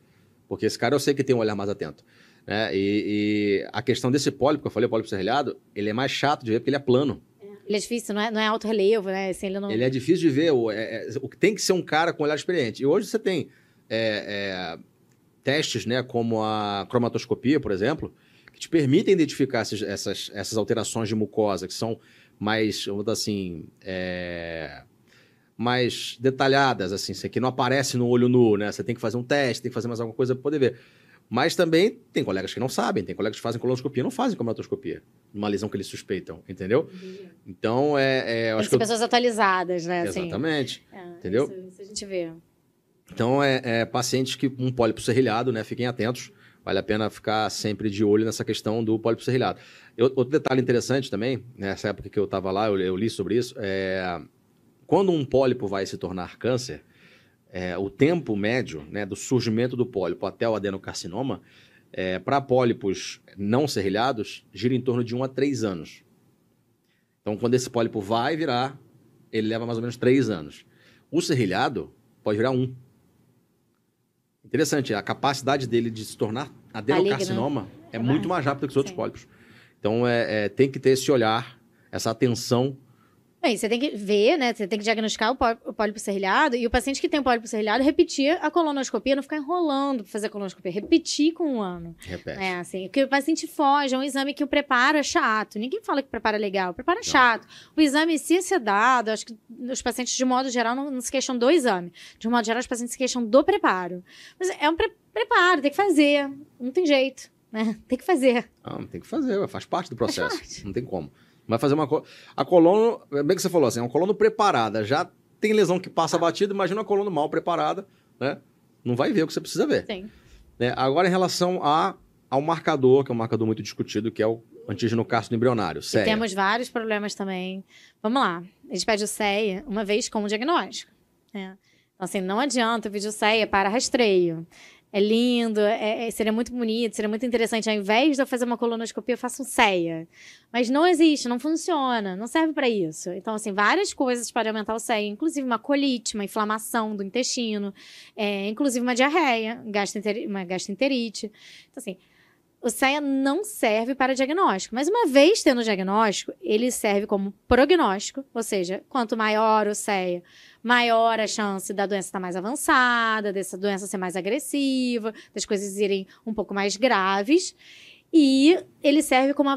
Porque esse cara eu sei que tem um olhar mais atento. Né? E, e a questão desse pólipo, que eu falei, o pólipo serrilhado, ele é mais chato de ver porque ele é plano. Ele é difícil, não é, não é alto relevo, né? Assim, ele não... Ele é difícil de ver. O, é- é- o que tem que ser um cara com olhar experiente. E hoje você tem é, é, testes, né, como a cromatoscopia, por exemplo, que te permitem identificar esses- essas, essas alterações de mucosa, que são mais, vamos dizer assim, é, mais detalhadas, assim, isso aqui não aparece no olho nu, né? Você tem que fazer um teste, tem que fazer mais alguma coisa para poder ver. Mas também tem colegas que não sabem, tem colegas que fazem colonoscopia e não fazem cromatoscopia, numa lesão que eles suspeitam, entendeu? Então, é, é, eu acho que ser eu- pessoas atualizadas, né? Assim. Exatamente. É, Entendeu? Isso, isso a gente vê. Então, é, é, pacientes que um pólipo serrilhado, né? Fiquem atentos. Vale a pena ficar sempre de olho nessa questão do pólipo serrilhado. Eu- outro detalhe interessante também, nessa época que eu estava lá, eu, eu li sobre isso, é quando um pólipo vai se tornar câncer, é, o tempo médio né, do surgimento do pólipo até o adenocarcinoma, é, para pólipos não serrilhados, gira em torno de 1 a 3 anos. Então, quando esse pólipo vai virar, ele leva mais ou menos 3 anos. O serrilhado pode virar 1. Interessante, a capacidade dele de se tornar adenocarcinoma é muito mais rápida que os outros Sim. pólipos. Então, é, é, tem que ter esse olhar, essa atenção. Bem, você tem que ver, né? Você tem que diagnosticar o pó- o pólipo serrilhado e o paciente que tem o pólipo serrilhado repetir a colonoscopia, não ficar enrolando pra fazer a colonoscopia, repetir com um ano. Repete. É, assim, porque o paciente foge, é um exame que o preparo é chato. Ninguém fala que o preparo é legal, o preparo é chato. O exame, se ser dado, acho que os pacientes, de modo geral, não, não se queixam do exame. De modo geral, os pacientes se queixam do preparo. Mas é um pre- preparo, tem que fazer. Não tem jeito, né? Tem que fazer. Ah, tem que fazer, faz parte do processo. parte. Não tem como. Vai fazer uma co... A colono, bem que você falou assim, é uma colono preparada. Já tem lesão que passa batido, imagina uma colono mal preparada, né? Não vai ver o que você precisa ver. Sim. né? Agora, em relação a, ao marcador, que é um marcador muito discutido, que é o antígeno cápside embrionário, E CEA. temos vários problemas também. Vamos lá. A gente pede o CEA uma vez com o diagnóstico. né? Então, assim, não adianta o CEA para rastreio. É lindo, é- é- seria muito bonito, seria muito interessante. Ao invés de eu fazer uma colonoscopia, eu faço um CEA. Mas não existe, não funciona, não serve para isso. Então, assim, várias coisas podem aumentar o CEA, inclusive uma colite, uma inflamação do intestino, é, inclusive uma diarreia, uma gastroenterite. Então, assim, o CEA não serve para diagnóstico, mas uma vez tendo o diagnóstico, ele serve como prognóstico, ou seja, quanto maior o CEA, maior a chance da doença estar mais avançada, dessa doença ser mais agressiva, das coisas irem um pouco mais graves. E ele serve como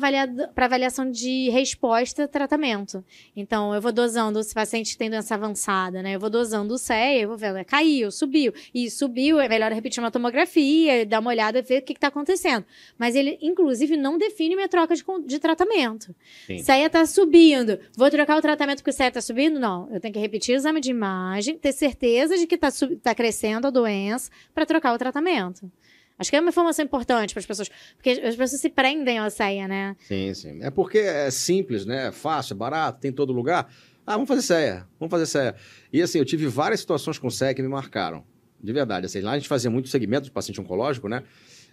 para avaliação de resposta tratamento. Então, eu vou dosando, se o paciente tem doença avançada, né? Eu vou dosando o CEA, eu vou vendo, caiu, subiu. E subiu, é melhor repetir uma tomografia, dar uma olhada e ver o que está acontecendo. Mas ele, inclusive, não define minha troca de, de tratamento. Sim. CEA está subindo. Vou trocar o tratamento porque o CEA está subindo? Não. Eu tenho que repetir o exame de imagem, ter certeza de que está crescendo a doença para trocar o tratamento. Acho que é uma informação importante para as pessoas, porque as pessoas se prendem ao CEA, né? Sim, sim. É porque é simples, né? É fácil, é barato, tem em todo lugar. Ah, vamos fazer CEA, vamos fazer CEA. E assim, eu tive várias situações com CEA que me marcaram. De verdade. Assim, lá a gente fazia muito segmento de paciente oncológico, né?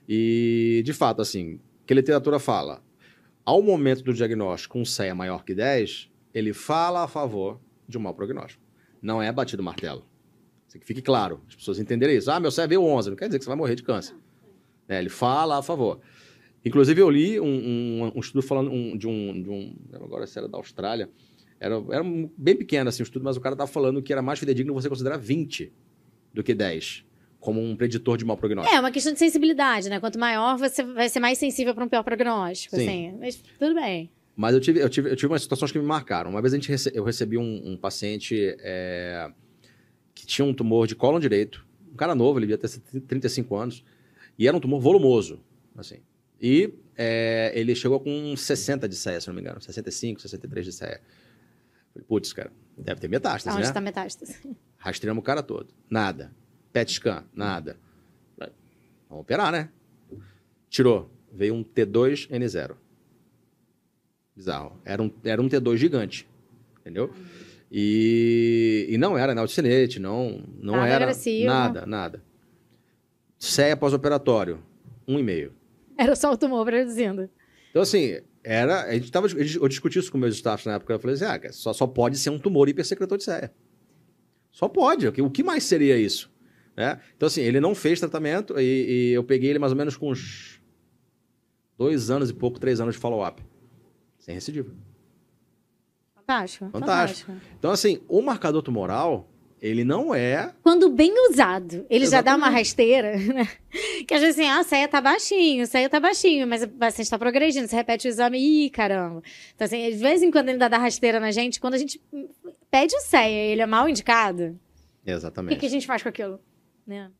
E, de fato, assim, que a literatura fala, ao momento do diagnóstico, um CEA maior que 10, ele fala a favor de um mau prognóstico. Não é batido martelo. Isso que fique claro, as pessoas entenderem isso. Ah, meu CEA veio 11, não quer dizer que você vai morrer de câncer. É, ele fala a favor. Inclusive, eu li um, um- um estudo falando um- de, um, de um. Agora, se era da Austrália. Era, era bem pequeno assim, o estudo, mas o cara estava falando que era mais fidedigno você considerar 20 do que 10 como um preditor de mau prognóstico. É, uma questão de sensibilidade, né? Quanto maior, você vai ser mais sensível para um pior prognóstico, Sim. assim. Mas tudo bem. Mas eu tive, eu tive, eu tive umas situações que me marcaram. Uma vez a gente rece- eu recebi um, um paciente é, que tinha um tumor de cólon direito, um cara novo, ele devia ter 35 anos, e era um tumor volumoso, assim. E é, ele chegou com 60 de CEA, se não me engano, 65, 63 de. Falei, putz, cara, deve ter metástase, Onde né? está metástase? Rastreamos o cara todo. Nada. PET scan, nada. Vamos operar, né? Tirou. Veio um T2N0. Bizarro. Era um, era um T2 gigante. Entendeu? E, e não era neocinete, não, não Nada era agressivo. nada, nada. CEA pós-operatório, um e meio. Era só o tumor produzindo. Então, assim, era. A gente tava, eu discuti isso com meus staffs na época. Eu falei assim: ah, só, só pode ser um tumor hipersecretor de CEA. Só pode. O que- O que mais seria isso? Né? Então, assim, ele não fez tratamento e, e eu peguei ele mais ou menos com uns dois anos e pouco, três anos de follow-up. Sem recidiva. Fantástico. Fantástico. Então, assim, o marcador tumoral, ele não é. Quando bem usado, ele já dá uma Exatamente. rasteira, né? Que às vezes assim, ah, CEA tá baixinho, CEA tá baixinho, mas o paciente tá progredindo, você repete o exame, ih, caramba. Então, assim, de vez em quando ele dá dar rasteira na gente, quando a gente pede o CEA e ele é mal indicado, o que, Exatamente. que a gente faz com aquilo? Né?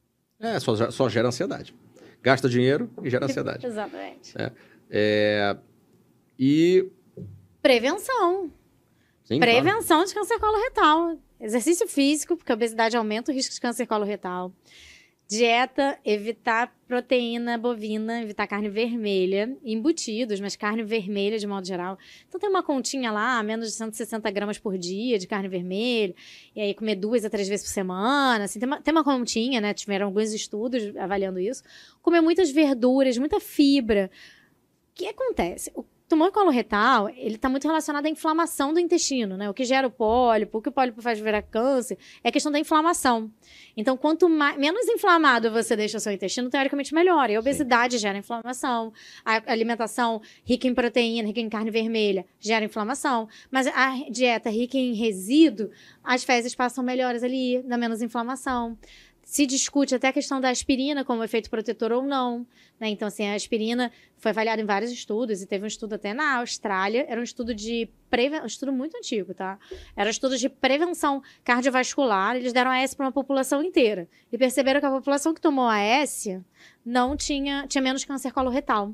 É, só, só gera ansiedade. Gasta dinheiro e gera ansiedade. Exatamente. É, e. Prevenção. Sim, claro. Prevenção de câncer coloretal. Exercício físico, porque a obesidade aumenta o risco de câncer coloretal. Dieta, evitar proteína bovina, evitar carne vermelha, embutidos, mas carne vermelha de modo geral. Então tem uma continha lá, menos de 160 gramas por dia de carne vermelha, e aí comer duas a três vezes por semana, assim, tem uma, tem uma continha, né? Tiveram alguns estudos avaliando isso. Comer muitas verduras, muita fibra. O que acontece? O tumor coloretal, ele está muito relacionado à inflamação do intestino, né? O que gera o pólipo, o que o pólipo faz virar câncer, é a questão da inflamação. Então, quanto mais, menos inflamado você deixa o seu intestino, teoricamente melhor. E a obesidade gera inflamação, a alimentação rica em proteína, rica em carne vermelha, gera inflamação. Mas a dieta rica em resíduo, as fezes passam melhores ali, dá menos inflamação. Se discute até a questão da aspirina como efeito protetor ou não. Né? Então, assim, a aspirina foi avaliada em vários estudos, e teve um estudo até na Austrália, era um estudo de prevenção, um estudo muito antigo, tá? Era um estudo de prevenção cardiovascular, eles deram AS para uma população inteira. E perceberam que a população que tomou AS não tinha, tinha menos câncer coloretal.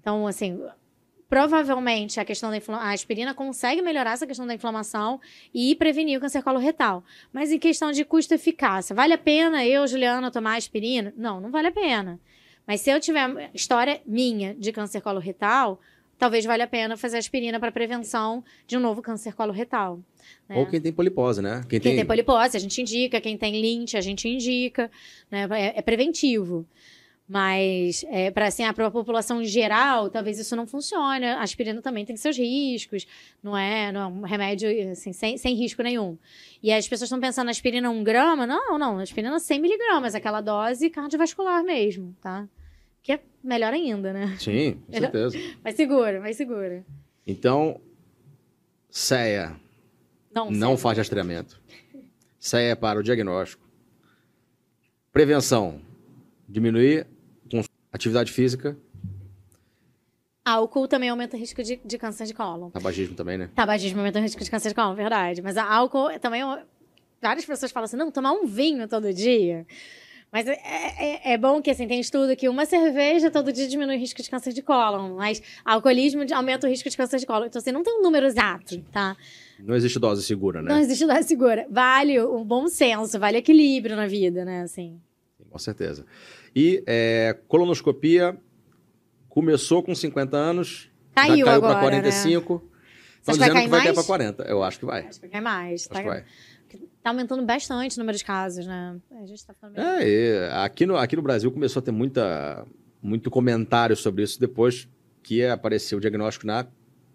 Então, assim, provavelmente a questão da a aspirina consegue melhorar essa questão da inflamação e prevenir o câncer coloretal. Mas em questão de custo-eficácia, vale a pena eu, Juliana, tomar aspirina? Não, não vale a pena. Mas se eu tiver história minha de câncer coloretal, talvez valha a pena fazer aspirina para prevenção de um novo câncer coloretal. né? Ou quem tem polipose, né? Quem, Quem tem. tem polipose, a gente indica. Quem tem linte, a gente indica. Né? É, é preventivo. Mas, é, para assim, a população em geral, talvez isso não funcione. A aspirina também tem seus riscos. Não é, não é um remédio assim, sem, sem risco nenhum. E as pessoas estão pensando na aspirina um grama. Não, não. Aspirina 100 miligramas. Aquela dose cardiovascular mesmo, tá? Que é melhor ainda, né? Sim, com certeza. Mais seguro, mais seguro. Então, CEA Não, não faz rastreamento. CEA é para o diagnóstico. Prevenção. Diminuir atividade física. Álcool também aumenta o risco de, de câncer de cólon. Tabagismo também, né? Tabagismo aumenta o risco de câncer de cólon, verdade. Mas a álcool é também. é- Várias pessoas falam assim: não, tomar um vinho todo dia. Mas é, é- é bom que, assim, tem estudo que uma cerveja todo dia diminui o risco de câncer de cólon, mas alcoolismo aumenta o risco de câncer de cólon. Então, assim, não tem um número exato, tá? Não existe dose segura, né? Não existe dose segura. Vale o bom senso, vale equilíbrio na vida, né? Assim. Com certeza. E é, colonoscopia começou com 50 anos, Caiu já caiu para 45. Você Estão acha que vai dizendo cair que vai cair mais? para 40. Eu acho que vai. Acho que vai mais. Acho Tá, que vai. tá aumentando bastante o número de casos, né? A gente tá falando. É, e aqui, no, aqui no Brasil começou a ter muita, muito comentário sobre isso depois que apareceu o diagnóstico na,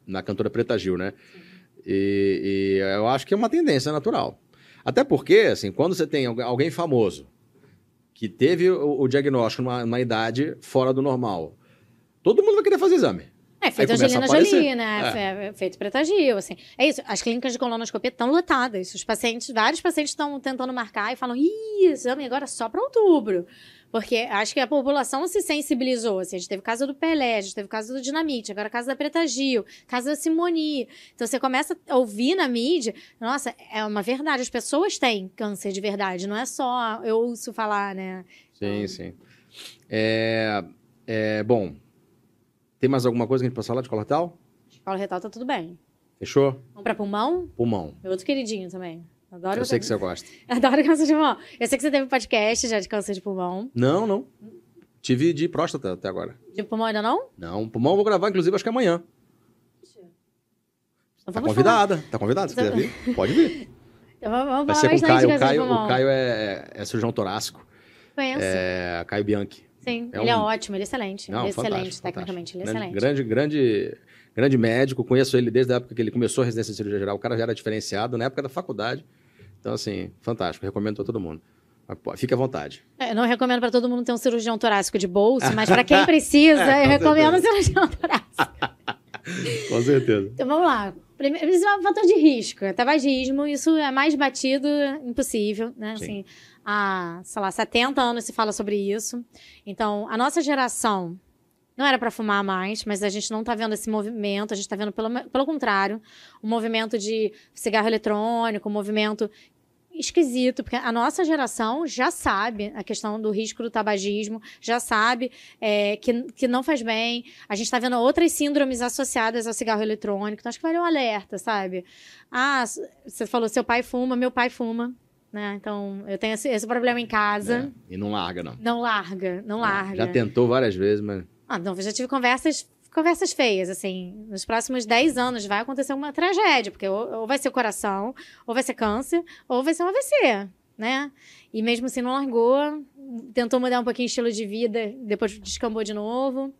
na cantora Preta Gil, né? E, e eu acho que é uma tendência natural. Até porque, assim, quando você tem algu- alguém famoso que teve o, o diagnóstico numa, numa idade fora do normal, todo mundo vai querer fazer exame. É, feito Angelina. Jolie, né? Fe- Feito Preta Gil, assim. É isso, as clínicas de colonoscopia estão lotadas. Os pacientes, vários pacientes estão tentando marcar e falam, ih, exame agora só para outubro. Porque acho que a população se sensibilizou. Assim, a gente teve o caso do Pelé, a gente teve o caso do Dinamite, agora o caso da Preta Gil, caso da Simoni. Então você começa a ouvir na mídia, nossa, é uma verdade, as pessoas têm câncer de verdade, não é só eu ouço falar, né? Sim, sim. É, é, bom, tem mais alguma coisa que a gente pode falar de coloretal? Paulo Retal tá tudo bem. Fechou? Vamos pra pulmão? Pulmão. Meu outro queridinho também. Adoro Eu sei que você gosta. Adoro câncer de pulmão. Eu sei que você teve podcast já de câncer de pulmão. Não, não. Tive de próstata até agora. De pulmão ainda não? Não, pulmão eu vou gravar, inclusive, acho que amanhã. Então Tá vamos falar. convidada. Tá convidada. Se quiser vir, pode vir. Então vamos, Vai ser com o Caio. O Caio, o Caio é, é cirurgião torácico. Conheço. É Caio Bianchi. Sim, é ele é um- ótimo, ele é excelente. Não, ele é excelente, fantástico, tecnicamente, ele é excelente. Grande, grande, grande médico. Conheço ele desde a época que ele começou a residência de cirurgia geral. O cara já era diferenciado na época da faculdade. Então, assim, fantástico. Recomendo para todo mundo. Fique à vontade. É, Eu não recomendo para todo mundo ter um cirurgião torácico de bolso, mas para quem precisa, É, eu com recomendo um cirurgião torácico. Com certeza. Então vamos lá. Primeiro, isso é um fator de risco. É Tabagismo, isso é mais batido impossível, né? Sim. Assim, há, sei lá, 70 anos se fala sobre isso. Então, a nossa geração não era para fumar mais, mas a gente não está vendo esse movimento, a gente está vendo, pelo, pelo contrário, um movimento de cigarro eletrônico, um movimento esquisito, porque a nossa geração já sabe a questão do risco do tabagismo, já sabe é, que, que não faz bem. A gente está vendo outras síndromes associadas ao cigarro eletrônico, então acho que vale um alerta, sabe? Ah, você falou, seu pai fuma, meu pai fuma, né? Então eu tenho esse, esse problema em casa. É, E não larga, não. Não larga, não larga. Já tentou várias vezes, mas. Ah, não, eu já tive conversas, conversas feias, assim. Nos próximos 10 anos vai acontecer uma tragédia, porque ou, ou vai ser coração, ou vai ser câncer, ou vai ser um AVC, né? E mesmo assim não largou, tentou mudar um pouquinho o estilo de vida, depois descambou de novo.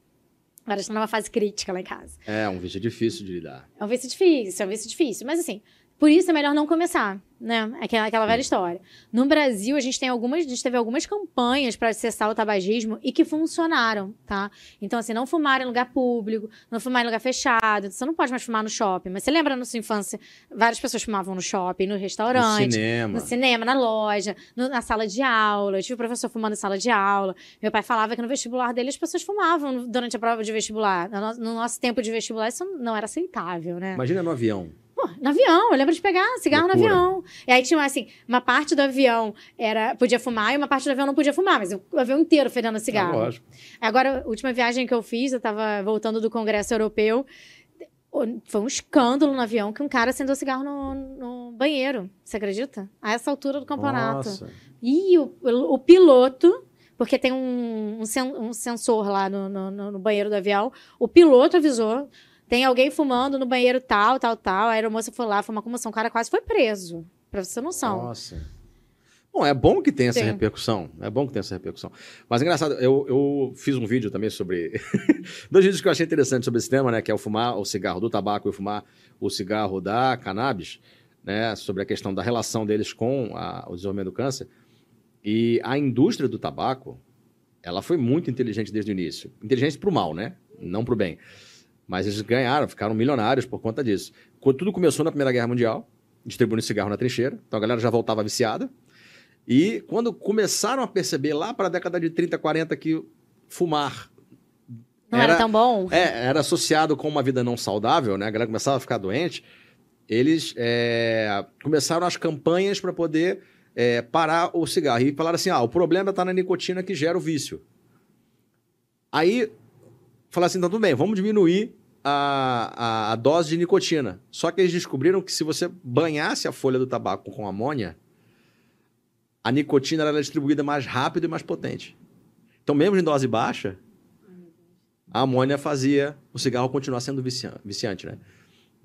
Agora está numa fase crítica lá em casa. É, um vício difícil de lidar. É um vício difícil, é um vício difícil. Mas assim, por isso é melhor não começar, né? Aquela, aquela velha história. No Brasil, a gente tem algumas, a gente teve algumas campanhas para cessar o tabagismo e que funcionaram, tá? Então, assim, não fumar em lugar público, não fumar em lugar fechado. Você não pode mais fumar no shopping. Mas você lembra na sua infância, várias pessoas fumavam no shopping, no No restaurante. cinema. No cinema, na loja, no- na sala de aula. Eu tive um professor fumando em sala de aula. Meu pai falava que no vestibular dele as pessoas fumavam durante a prova de vestibular. No, no nosso tempo de vestibular, isso não era aceitável, né? Imagina no avião. Pô, no avião, eu lembro de pegar cigarro Loucura. no avião. E aí tinha, assim, uma parte do avião era, podia fumar e uma parte do avião não podia fumar, mas o avião inteiro fedendo cigarro. Ah, lógico. Agora, a última viagem que eu fiz, eu tava voltando do Congresso Europeu, foi um escândalo no avião que um cara acendeu cigarro no, no banheiro. Você acredita? A essa altura do campeonato. Nossa. E o, o piloto, porque tem um, um, sen- um sensor lá no- no- no banheiro do avião, o piloto avisou: tem alguém fumando no banheiro tal, tal, tal. A aeromoça foi lá, foi uma comoção. O cara quase foi preso, pra você ter noção. Nossa. Bom, é bom que tenha essa Sim. repercussão. É bom que tenha essa repercussão. Mas engraçado, eu, eu fiz um vídeo também sobre. Dois vídeos que eu achei interessantes sobre esse tema, né? Que é o fumar o cigarro do tabaco e o fumar o cigarro da cannabis, né? Sobre a questão da relação deles com a- o desenvolvimento do câncer. E a indústria do tabaco, ela foi muito inteligente desde o início. Inteligente pro mal, né? Não pro bem. Mas eles ganharam, ficaram milionários por conta disso. Quando tudo começou na Primeira Guerra Mundial, distribuindo cigarro na trincheira, então a galera já voltava viciada. E quando começaram a perceber lá para a década de 30, 40 que fumar Não era, era- tão bom? é, era associado com uma vida não saudável, né? A galera começava a ficar doente. Eles é, começaram as campanhas para poder é, parar o cigarro. E falaram assim: ah, o problema está na nicotina que gera o vício. Aí falaram assim: então tudo bem, vamos diminuir a, a, a dose de nicotina. Só que eles descobriram que se você banhasse a folha do tabaco com amônia, a nicotina era distribuída mais rápido e mais potente. Então, mesmo em dose baixa, a amônia fazia o cigarro continuar sendo vician- viciante, né?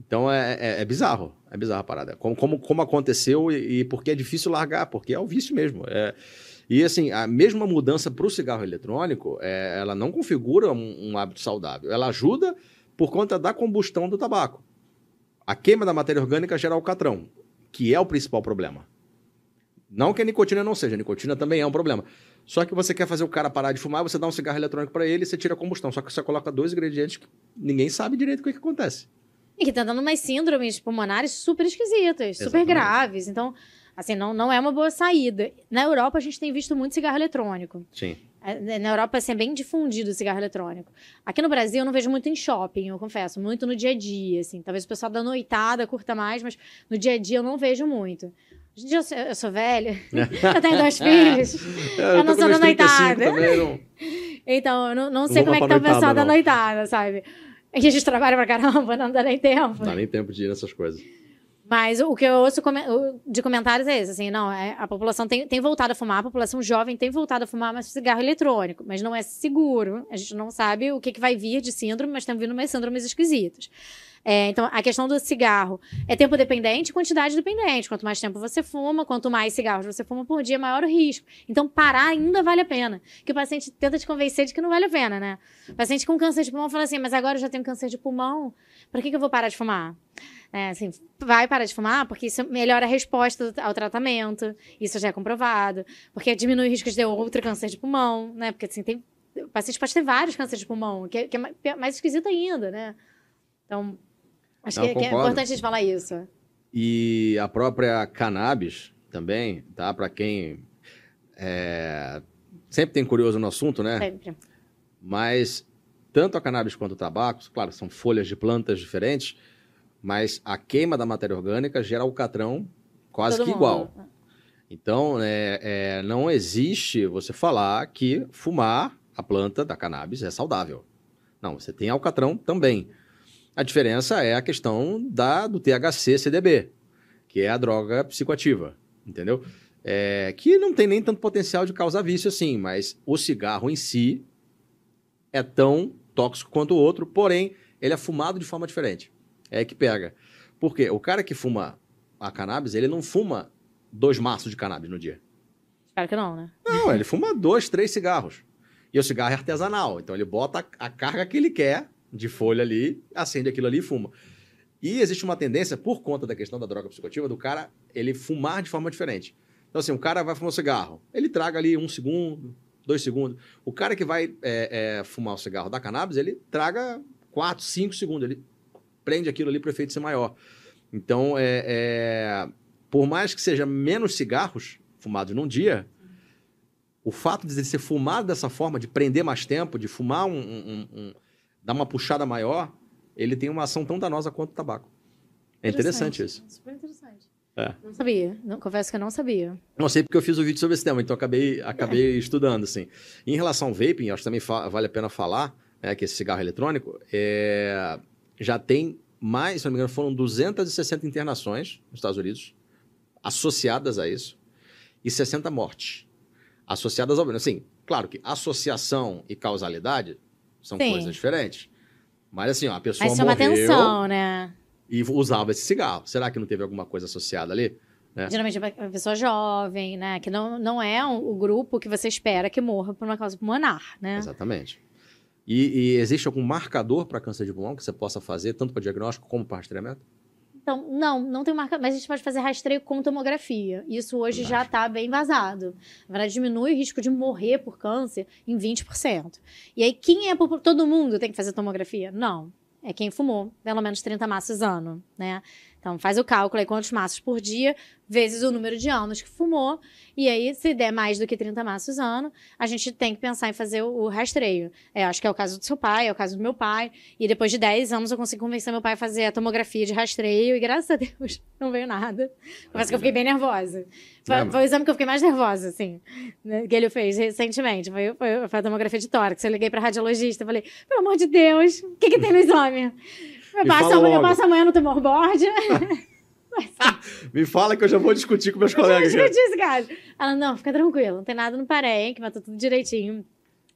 Então é, é- é bizarro, é bizarro a parada. Como, como, como aconteceu e, e porque é difícil largar, porque é o vício mesmo. É- e assim, a mesma mudança para o cigarro eletrônico, é, ela não configura um, um hábito saudável. Ela ajuda por conta da combustão do tabaco. A queima da matéria orgânica gera alcatrão, que é o principal problema. Não que a nicotina não seja, a nicotina também é um problema. Só que você quer fazer o cara parar de fumar, você dá um cigarro eletrônico para ele e você tira a combustão. Só que você coloca dois ingredientes que ninguém sabe direito o que, que acontece. E que tá dando umas síndromes pulmonares super esquisitas, super Exatamente. graves. Então, assim, não, não é uma boa saída. Na Europa, a gente tem visto muito cigarro eletrônico. Sim. É, Na Europa, assim, é bem difundido o cigarro eletrônico. Aqui no Brasil, eu não vejo muito em shopping, eu confesso. Muito no dia a dia, assim. Talvez o pessoal da noitada curta mais, mas no dia a dia eu não vejo muito. Hoje em dia eu sou, eu sou velha, eu tenho dois filhos. É, Eu não tô sou da meus 35 noitada. também, não- Então, eu não, não sei como é que tá o pessoal noitada, da não. noitada, sabe? E a gente trabalha pra caramba, não dá nem tempo. Não dá nem tempo de ir nessas coisas. Mas o que eu ouço de comentários é esse, assim, não, é, a população tem, tem voltado a fumar, a população jovem tem voltado a fumar mais cigarro eletrônico, mas não é seguro. A gente não sabe o que, que vai vir de síndrome, mas estão vindo umas síndromes esquisitas. É, então, a questão do cigarro é tempo dependente e quantidade dependente. Quanto mais tempo você fuma, quanto mais cigarros você fuma por dia, maior o risco. Então, parar ainda vale a pena. Que o paciente tenta te convencer de que não vale a pena, né? O paciente com câncer de pulmão fala assim, mas agora eu já tenho câncer de pulmão, para que, que eu vou parar de fumar? É, assim, vai parar de fumar porque isso melhora a resposta ao tratamento, isso já é comprovado, porque diminui o risco de ter outro câncer de pulmão, né? Porque assim, tem, o paciente pode ter vários cânceres de pulmão, que é, que é mais esquisito ainda, né? Então, acho Não, que, que é importante a gente falar isso. E a própria cannabis também, tá? Para quem é, sempre tem curioso no assunto, né? Sempre. Mas tanto a cannabis quanto o tabaco, claro, são folhas de plantas diferentes, mas a queima da matéria orgânica gera alcatrão quase Todo que mundo. igual. Então, é, é, não existe você falar que fumar a planta da cannabis é saudável. Não, você tem alcatrão também. A diferença é a questão da, do THC-CDB, que é a droga psicoativa, entendeu? É, que não tem nem tanto potencial de causar vício assim, mas o cigarro em si é tão tóxico quanto o outro, porém, ele é fumado de forma diferente. É que pega. Por quê? O cara que fuma a cannabis, ele não fuma dois maços de cannabis no dia. Espero que não, né? Não, ele fuma dois, três cigarros. E o cigarro é artesanal. Então ele bota a carga que ele quer de folha ali, acende aquilo ali e fuma. E existe uma tendência, por conta da questão da droga psicoativa, do cara ele fumar de forma diferente. Então, assim, o cara vai fumar um cigarro, ele traga ali um segundo, dois segundos. O cara que vai é, é, fumar o cigarro da cannabis, ele traga quatro, cinco segundos. Ele prende aquilo ali para o efeito ser maior. Então, é, é, por mais que seja menos cigarros fumados num dia, o fato de ele ser fumado dessa forma, de prender mais tempo, de fumar um, um- um- dar uma puxada maior, ele tem uma ação tão danosa quanto o tabaco. É interessante isso. Super interessante. É. Não sabia. Não, confesso que eu não sabia. Não sei porque eu fiz o vídeo sobre esse tema, então acabei, acabei estudando, assim. Em relação ao vaping, acho que também vale a pena falar, né, que esse cigarro eletrônico é, já tem mais, se não me engano, foram 260 internações nos Estados Unidos associadas a isso e 60 mortes associadas ao... Assim, claro que associação e causalidade são Sim. coisas diferentes. Mas assim, ó, a pessoa Mas chama morreu atenção, né? e usava esse cigarro. Será que não teve alguma coisa associada ali? É. Geralmente é uma pessoa jovem, né? Que não, não é um- o grupo que você espera que morra por uma causa pulmonar, né? Exatamente. E, e existe algum marcador para câncer de pulmão que você possa fazer, tanto para diagnóstico como para rastreamento? Então, não, não tem marca, mas a gente pode fazer rastreio com tomografia. Isso hoje já está bem vazado. Na verdade, diminui o risco de morrer por câncer em 20%. E aí, quem é todo mundo tem que fazer tomografia? Não. É quem fumou pelo menos 30 maços ano, né? Então, faz o cálculo aí quantos maços por dia, vezes o número de anos que fumou. E aí, se der mais do que 30 maços ano, a gente tem que pensar em fazer o, rastreio. É, acho que é o caso do seu pai, é o caso do meu pai. E depois de 10 anos, eu consegui convencer meu pai a fazer a tomografia de rastreio. E graças a Deus, não veio nada. Confesso que eu fiquei bem nervosa. Foi, É, foi o exame que eu fiquei mais nervosa, assim, né, que ele fez recentemente. Foi, foi, foi a tomografia de tórax. Eu liguei pra radiologista e falei, pelo amor de Deus, o que, que tem no exame? Eu passo, amanhã, eu passo amanhã no tumor board. Me fala que eu já vou discutir com meus Eu colegas. discuti esse caso. Ela, não, fica tranquilo, não tem nada no parém, que vai tudo direitinho.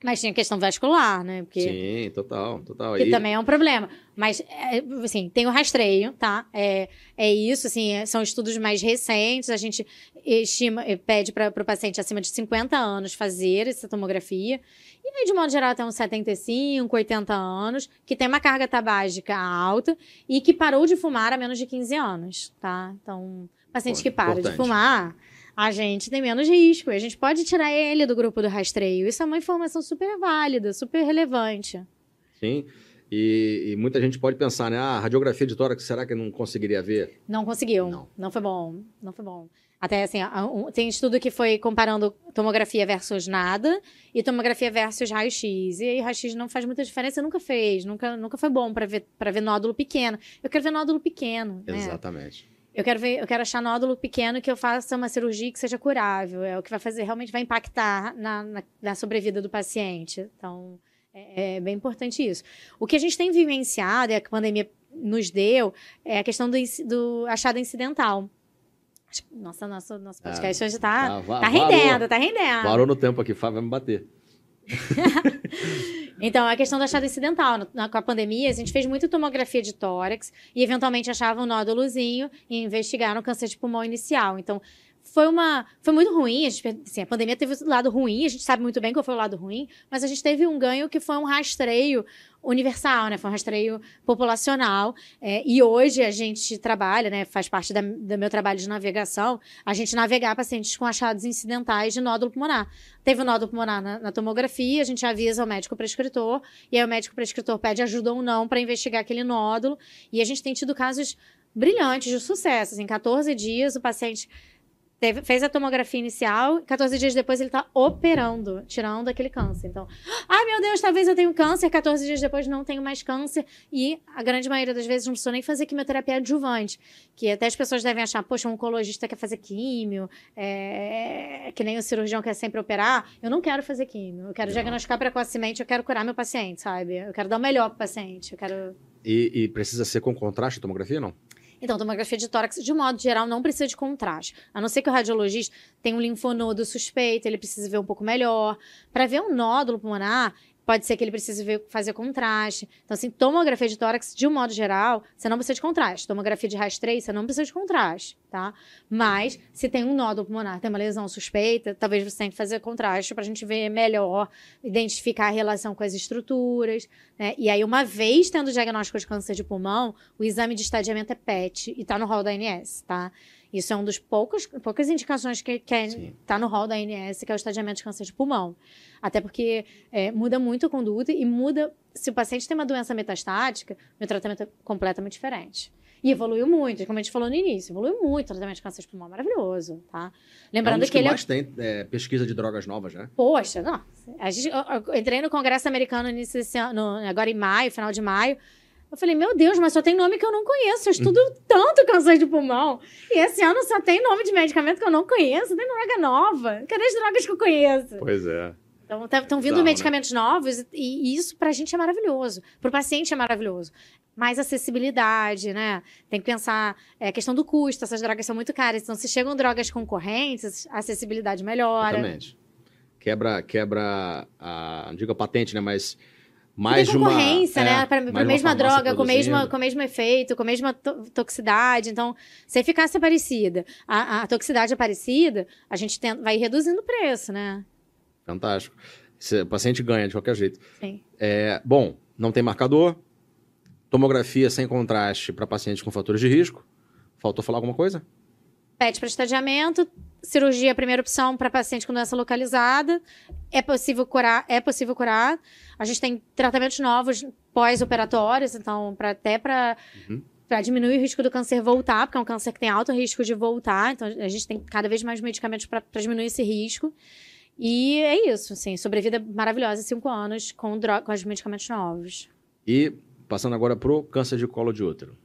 Mas tinha questão vascular, né? Porque Sim, total, total. que Aí, também é um problema. Mas, é, assim, tem o rastreio, tá? É, é isso, assim, é- são estudos mais recentes. A gente estima, eh, pede para o paciente acima de 50 anos fazer essa tomografia. E aí, de modo geral, até uns 75, 80 anos, que tem uma carga tabágica alta e que parou de fumar há menos de 15 anos, tá? Então, paciente Pô, que para de importante. fumar a gente tem menos risco. A gente pode tirar ele do grupo do rastreio. Isso é uma informação super válida, super relevante. Sim. E, e, muita gente pode pensar, né? Ah, radiografia de tórax, será que não conseguiria ver? Não conseguiu. Não, não foi bom. Não foi bom. Até assim, tem estudo que foi comparando tomografia versus nada e tomografia versus raio-x. E aí, raio-x não faz muita diferença, nunca fez, nunca, nunca foi bom para ver, ver nódulo pequeno. Eu quero ver nódulo pequeno. Né? Eu quero ver, eu quero achar nódulo pequeno que eu faça uma cirurgia que seja curável. É o que vai fazer, realmente vai impactar na, na, na sobrevida do paciente. Então, é, é bem importante isso. O que a gente tem vivenciado, e a pandemia nos deu, é a questão do, do achado incidental. Nossa, nosso, nosso ah, podcast ah, hoje tá, tá, tá rendendo, tá rendendo. Parou no tempo aqui, Fábio vai me bater. então, a questão do achado incidental. Na, com a pandemia, a gente fez muita tomografia de tórax e, eventualmente, achava um nódulozinho e investigaram câncer de pulmão inicial. Então, foi uma foi muito ruim a, gente, assim, a pandemia teve o lado ruim a gente sabe muito bem qual foi o lado ruim mas a gente teve um ganho que foi um rastreio universal, né? Foi um rastreio populacional. É, e hoje a gente trabalha, né? Faz parte da, do meu trabalho de navegação, a gente navegar pacientes com achados incidentais de nódulo pulmonar. Teve o um nódulo pulmonar na, na, tomografia, a gente avisa o médico prescritor, e aí o médico prescritor pede ajuda ou não para investigar aquele nódulo. E a gente tem tido casos brilhantes de sucesso. Em assim, 14 dias, o paciente Teve, fez a tomografia inicial, 14 dias depois ele está operando, tirando aquele câncer. Então, ai ah, meu Deus, talvez eu tenha um câncer, 14 dias depois não tenho mais câncer. E a grande maioria das vezes não precisou nem fazer quimioterapia adjuvante. Que até as pessoas devem achar, poxa, um oncologista quer fazer químio, é, que nem o cirurgião quer sempre operar. Eu não quero fazer químio, eu quero não. diagnosticar precocemente, eu quero curar meu paciente, sabe? Eu quero dar o melhor pro paciente, eu quero... E, e precisa ser com contraste a tomografia, não? Então, tomografia de tórax, de modo geral, não precisa de contraste. A não ser que o radiologista tenha um linfonodo suspeito, ele precisa ver um pouco melhor. Para ver um nódulo pulmonar, pode ser que ele precise ver, fazer contraste. Então, assim, tomografia de tórax, de um modo geral, você não precisa de contraste. Tomografia de rastreio, você não precisa de contraste, tá? Mas, se tem um nódulo pulmonar, tem uma lesão suspeita, talvez você tenha que fazer contraste para a gente ver melhor, identificar a relação com as estruturas, né? E aí, uma vez tendo o diagnóstico de câncer de pulmão, o exame de estadiamento é PET e está no rol da ANS, tá? Isso é um dos poucos, poucas indicações que está no rol da ANS, que é o estadiamento de câncer de pulmão. Até porque é, muda muito a conduta e muda. Se o paciente tem uma doença metastática, meu tratamento é completamente diferente. E evoluiu muito, como a gente falou no início, evoluiu muito o tratamento de câncer de pulmão, maravilhoso, tá? Lembrando é um que, que ele é mais tem é, pesquisa de drogas novas, né? Poxa, não. A gente, eu, eu entrei no Congresso Americano ano, agora em maio, final de maio. Eu falei, meu Deus, mas só tem nome que eu não conheço. Eu estudo tanto câncer de pulmão. E esse ano só tem nome de medicamento que eu não conheço. Tem droga nova. Cadê as drogas que eu conheço? Pois é. Então, estão tá, vindo Exato, né? medicamentos né? novos e, e isso para a gente é maravilhoso. Para o paciente é maravilhoso. Mais acessibilidade, né? Tem que pensar é, a questão do custo. Essas drogas são muito caras. Então, se chegam drogas concorrentes, a acessibilidade melhora. Exatamente. Quebra, quebra a, não digo a patente, né? Mas mais tem concorrência, uma, né? É, para a mesma droga, com, mesma, com o mesmo efeito, com a mesma to toxicidade. Então, se a eficácia é parecida, a, a toxicidade é parecida, a gente tem, vai reduzindo o preço, né? Fantástico. O paciente ganha de qualquer jeito. Sim. É, bom, não tem marcador. Tomografia sem contraste para pacientes com fatores de risco. Faltou falar alguma coisa? PET para estadiamento, cirurgia primeira opção para paciente com doença localizada. É possível curar, é possível curar. A gente tem tratamentos novos pós-operatórios, então pra, até para uhum. para diminuir o risco do câncer voltar, porque é um câncer que tem alto risco de voltar, então a gente tem cada vez mais medicamentos para diminuir esse risco. E é isso, assim, sobrevida maravilhosa, cinco anos com, com os medicamentos novos. E passando agora pro câncer de colo de útero.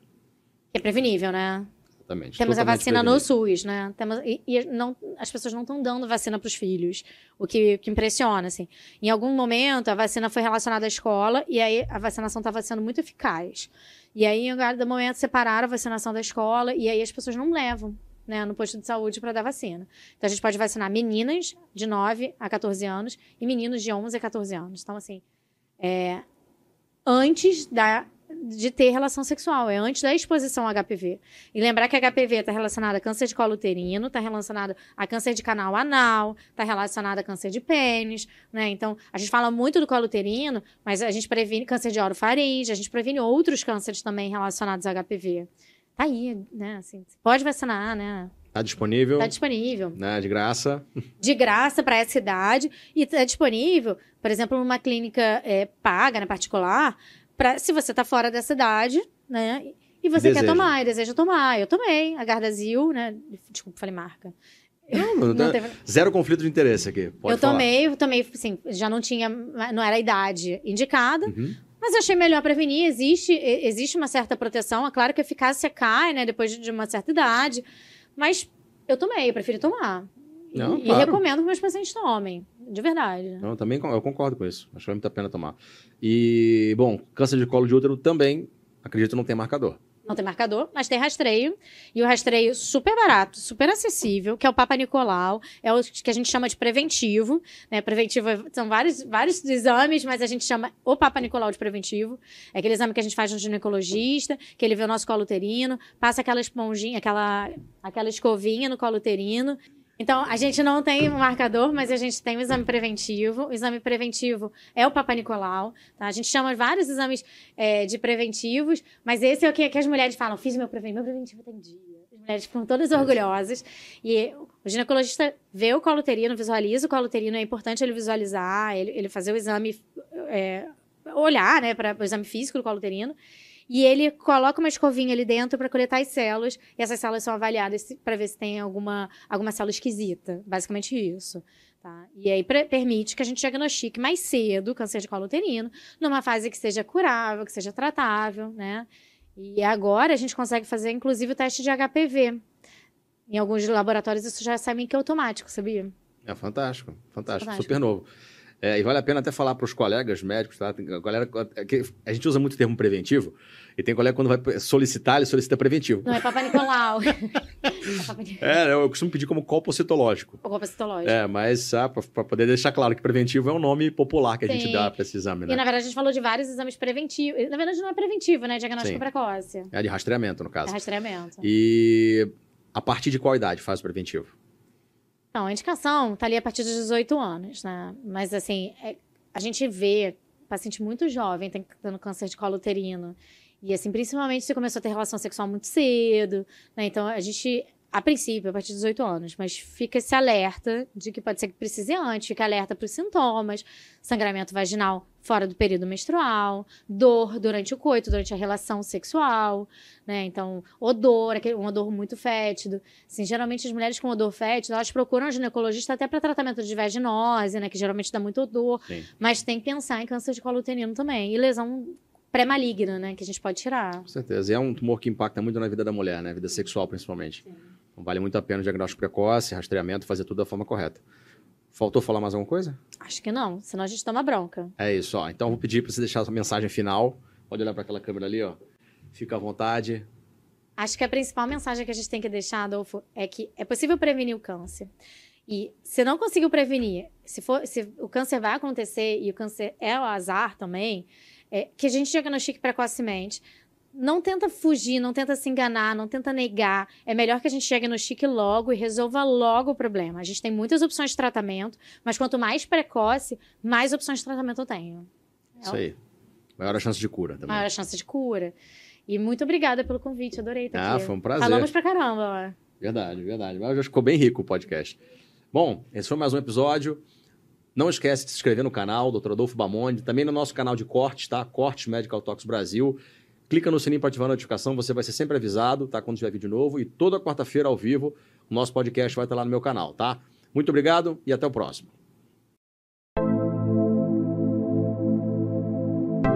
É prevenível, né? Exatamente. Temos a vacina no SUS, né? Temos, e, e não, as pessoas não estão dando vacina para os filhos, o que, que, impressiona, assim. Em algum momento, a vacina foi relacionada à escola e aí a vacinação estava sendo muito eficaz. E aí, em algum momento, separaram a vacinação da escola e aí as pessoas não levam. Né, no posto de saúde para dar vacina. Então, a gente pode vacinar meninas de 9 a 14 anos e meninos de 11 a 14 anos. Então, assim, é, antes da de ter relação sexual, é antes da exposição ao HPV. E lembrar que HPV está relacionado a câncer de colo uterino, está relacionado a câncer de canal anal, está relacionado a câncer de pênis, né? Então, a gente fala muito do colo uterino, mas a gente previne câncer de orofaringe, a gente previne outros cânceres também relacionados a HPV. Tá aí, né? Assim, pode vacinar, né? Tá disponível? Tá disponível. Né, de graça. De graça para essa idade. E tá disponível, por exemplo, numa clínica é, paga, né, particular, pra, se você tá fora dessa idade, né? E você Deseja. quer tomar e deseja tomar. Eu tomei a Gardazil, né? Desculpa, falei marca. Não, não, Não teve- Zero conflito de interesse aqui. Pode eu falar. tomei, eu tomei, assim, já não tinha, não era a idade indicada, Uhum. mas achei melhor prevenir. Existe, existe uma certa proteção, é claro que a eficácia cai, né, depois de- de uma certa idade, mas eu tomei, eu prefiro tomar. E- Não, e, claro. recomendo que meus pacientes tomem, de verdade. Não, também eu concordo com isso. Acho que vale muito a pena tomar. E, bom, câncer de colo de útero também, acredito, não tem marcador. Não tem marcador, mas tem rastreio. E o rastreio super barato, super acessível, que é o Papa Nicolau. É o que a gente chama de preventivo. Né? Preventivo é- são vários, vários exames, mas a gente chama o Papa Nicolau de preventivo. É aquele exame que a gente faz no ginecologista, que ele vê o nosso colo uterino, passa aquela esponjinha, aquela, aquela escovinha no colo uterino. Então, a gente não tem um marcador, mas a gente tem um exame preventivo. O exame preventivo é o Papa Nicolau. Tá? A gente chama vários exames é, de preventivos, mas esse é o que, que as mulheres falam: fiz meu preventivo, meu preventivo tem dia. As mulheres ficam todas orgulhosas. E o ginecologista vê o colo uterino, visualiza o colo uterino, é importante ele visualizar, ele, ele fazer o exame, é, olhar né, para o exame físico do colo uterino. E ele coloca uma escovinha ali dentro para coletar as células, e essas células são avaliadas para ver se tem alguma, alguma célula esquisita. Basicamente isso. Tá? E aí permite que a gente diagnostique mais cedo o câncer de colo uterino, numa fase que seja curável, que seja tratável, né? E agora a gente consegue fazer, inclusive, o teste de HPV. Em alguns laboratórios isso já sai meio que automático, sabia? É fantástico, fantástico, Fantástico. super novo. É, e vale a pena até falar para os colegas médicos, tá? Tem a galera, a gente usa muito o termo preventivo, e tem colega quando vai solicitar, ele solicita preventivo. Não é Papa Nicolau. é. É, eu costumo pedir como copo citológico. O copo citológico. É, mas ah, para poder deixar claro que preventivo é um nome popular que a gente Sim. dá para esse exame, E né? na verdade a gente falou de vários exames preventivos. Na verdade não é preventivo, né? Diagnóstico Sim. precoce. É de rastreamento, no É caso. rastreamento. E a partir de qual idade faz o preventivo? Não, a indicação tá ali a partir dos 18 anos, né? Mas assim, é- a gente vê paciente muito jovem tendo câncer de colo uterino. E assim, principalmente se começou a ter relação sexual muito cedo, né? Então a gente, a princípio, a partir dos 18 anos, mas fica esse alerta de que pode ser que precise antes, fica alerta para os sintomas, sangramento vaginal fora do período menstrual, dor durante o coito, durante a relação sexual, né? Então, odor, um odor muito fétido. Assim, geralmente as mulheres com odor fétido, elas procuram um ginecologista até para tratamento de vaginose, né? Que geralmente dá muito odor. Sim. Mas tem que pensar em câncer de colo uterino também. E lesão pré-maligna, né? Que a gente pode tirar. Com certeza. E é um tumor que impacta muito na vida da mulher, né? Vida sexual, principalmente. Então, vale muito a pena o diagnóstico precoce, rastreamento, fazer tudo da forma correta. Faltou falar mais alguma coisa? Acho que não, senão a gente toma bronca. É isso, ó. Então, eu vou pedir para você deixar a sua mensagem final. Pode olhar para aquela câmera ali, ó. Fica à vontade. Acho que a principal mensagem que a gente tem que deixar, Adolfo, é que é possível prevenir o câncer. E se não conseguiu prevenir, se, for, se o câncer vai acontecer e o câncer é o azar também, é, que a gente diagnostique precocemente. Não tenta fugir, não tenta se enganar, não tenta negar. É melhor que a gente diagnostique logo e resolva logo o problema. A gente tem muitas opções de tratamento, mas quanto mais precoce, mais opções de tratamento eu tenho. Isso aí. Maior a chance de cura também. maior a chance de cura. E muito obrigada pelo convite, adorei estar Ah, aqui. foi um prazer. Falamos pra caramba, ó. Verdade, verdade. Mas já ficou bem rico o podcast. Bom, esse foi mais um episódio. Não esquece de se inscrever no canal, Dr. Adolfo Bamonde, também no nosso canal de cortes, tá? Cortes Medical Talks Brasil. Clica no sininho para ativar a notificação, você vai ser sempre avisado, tá? Quando tiver vídeo novo. E toda quarta-feira, ao vivo, o nosso podcast vai estar lá no meu canal, tá? Muito obrigado e até o próximo.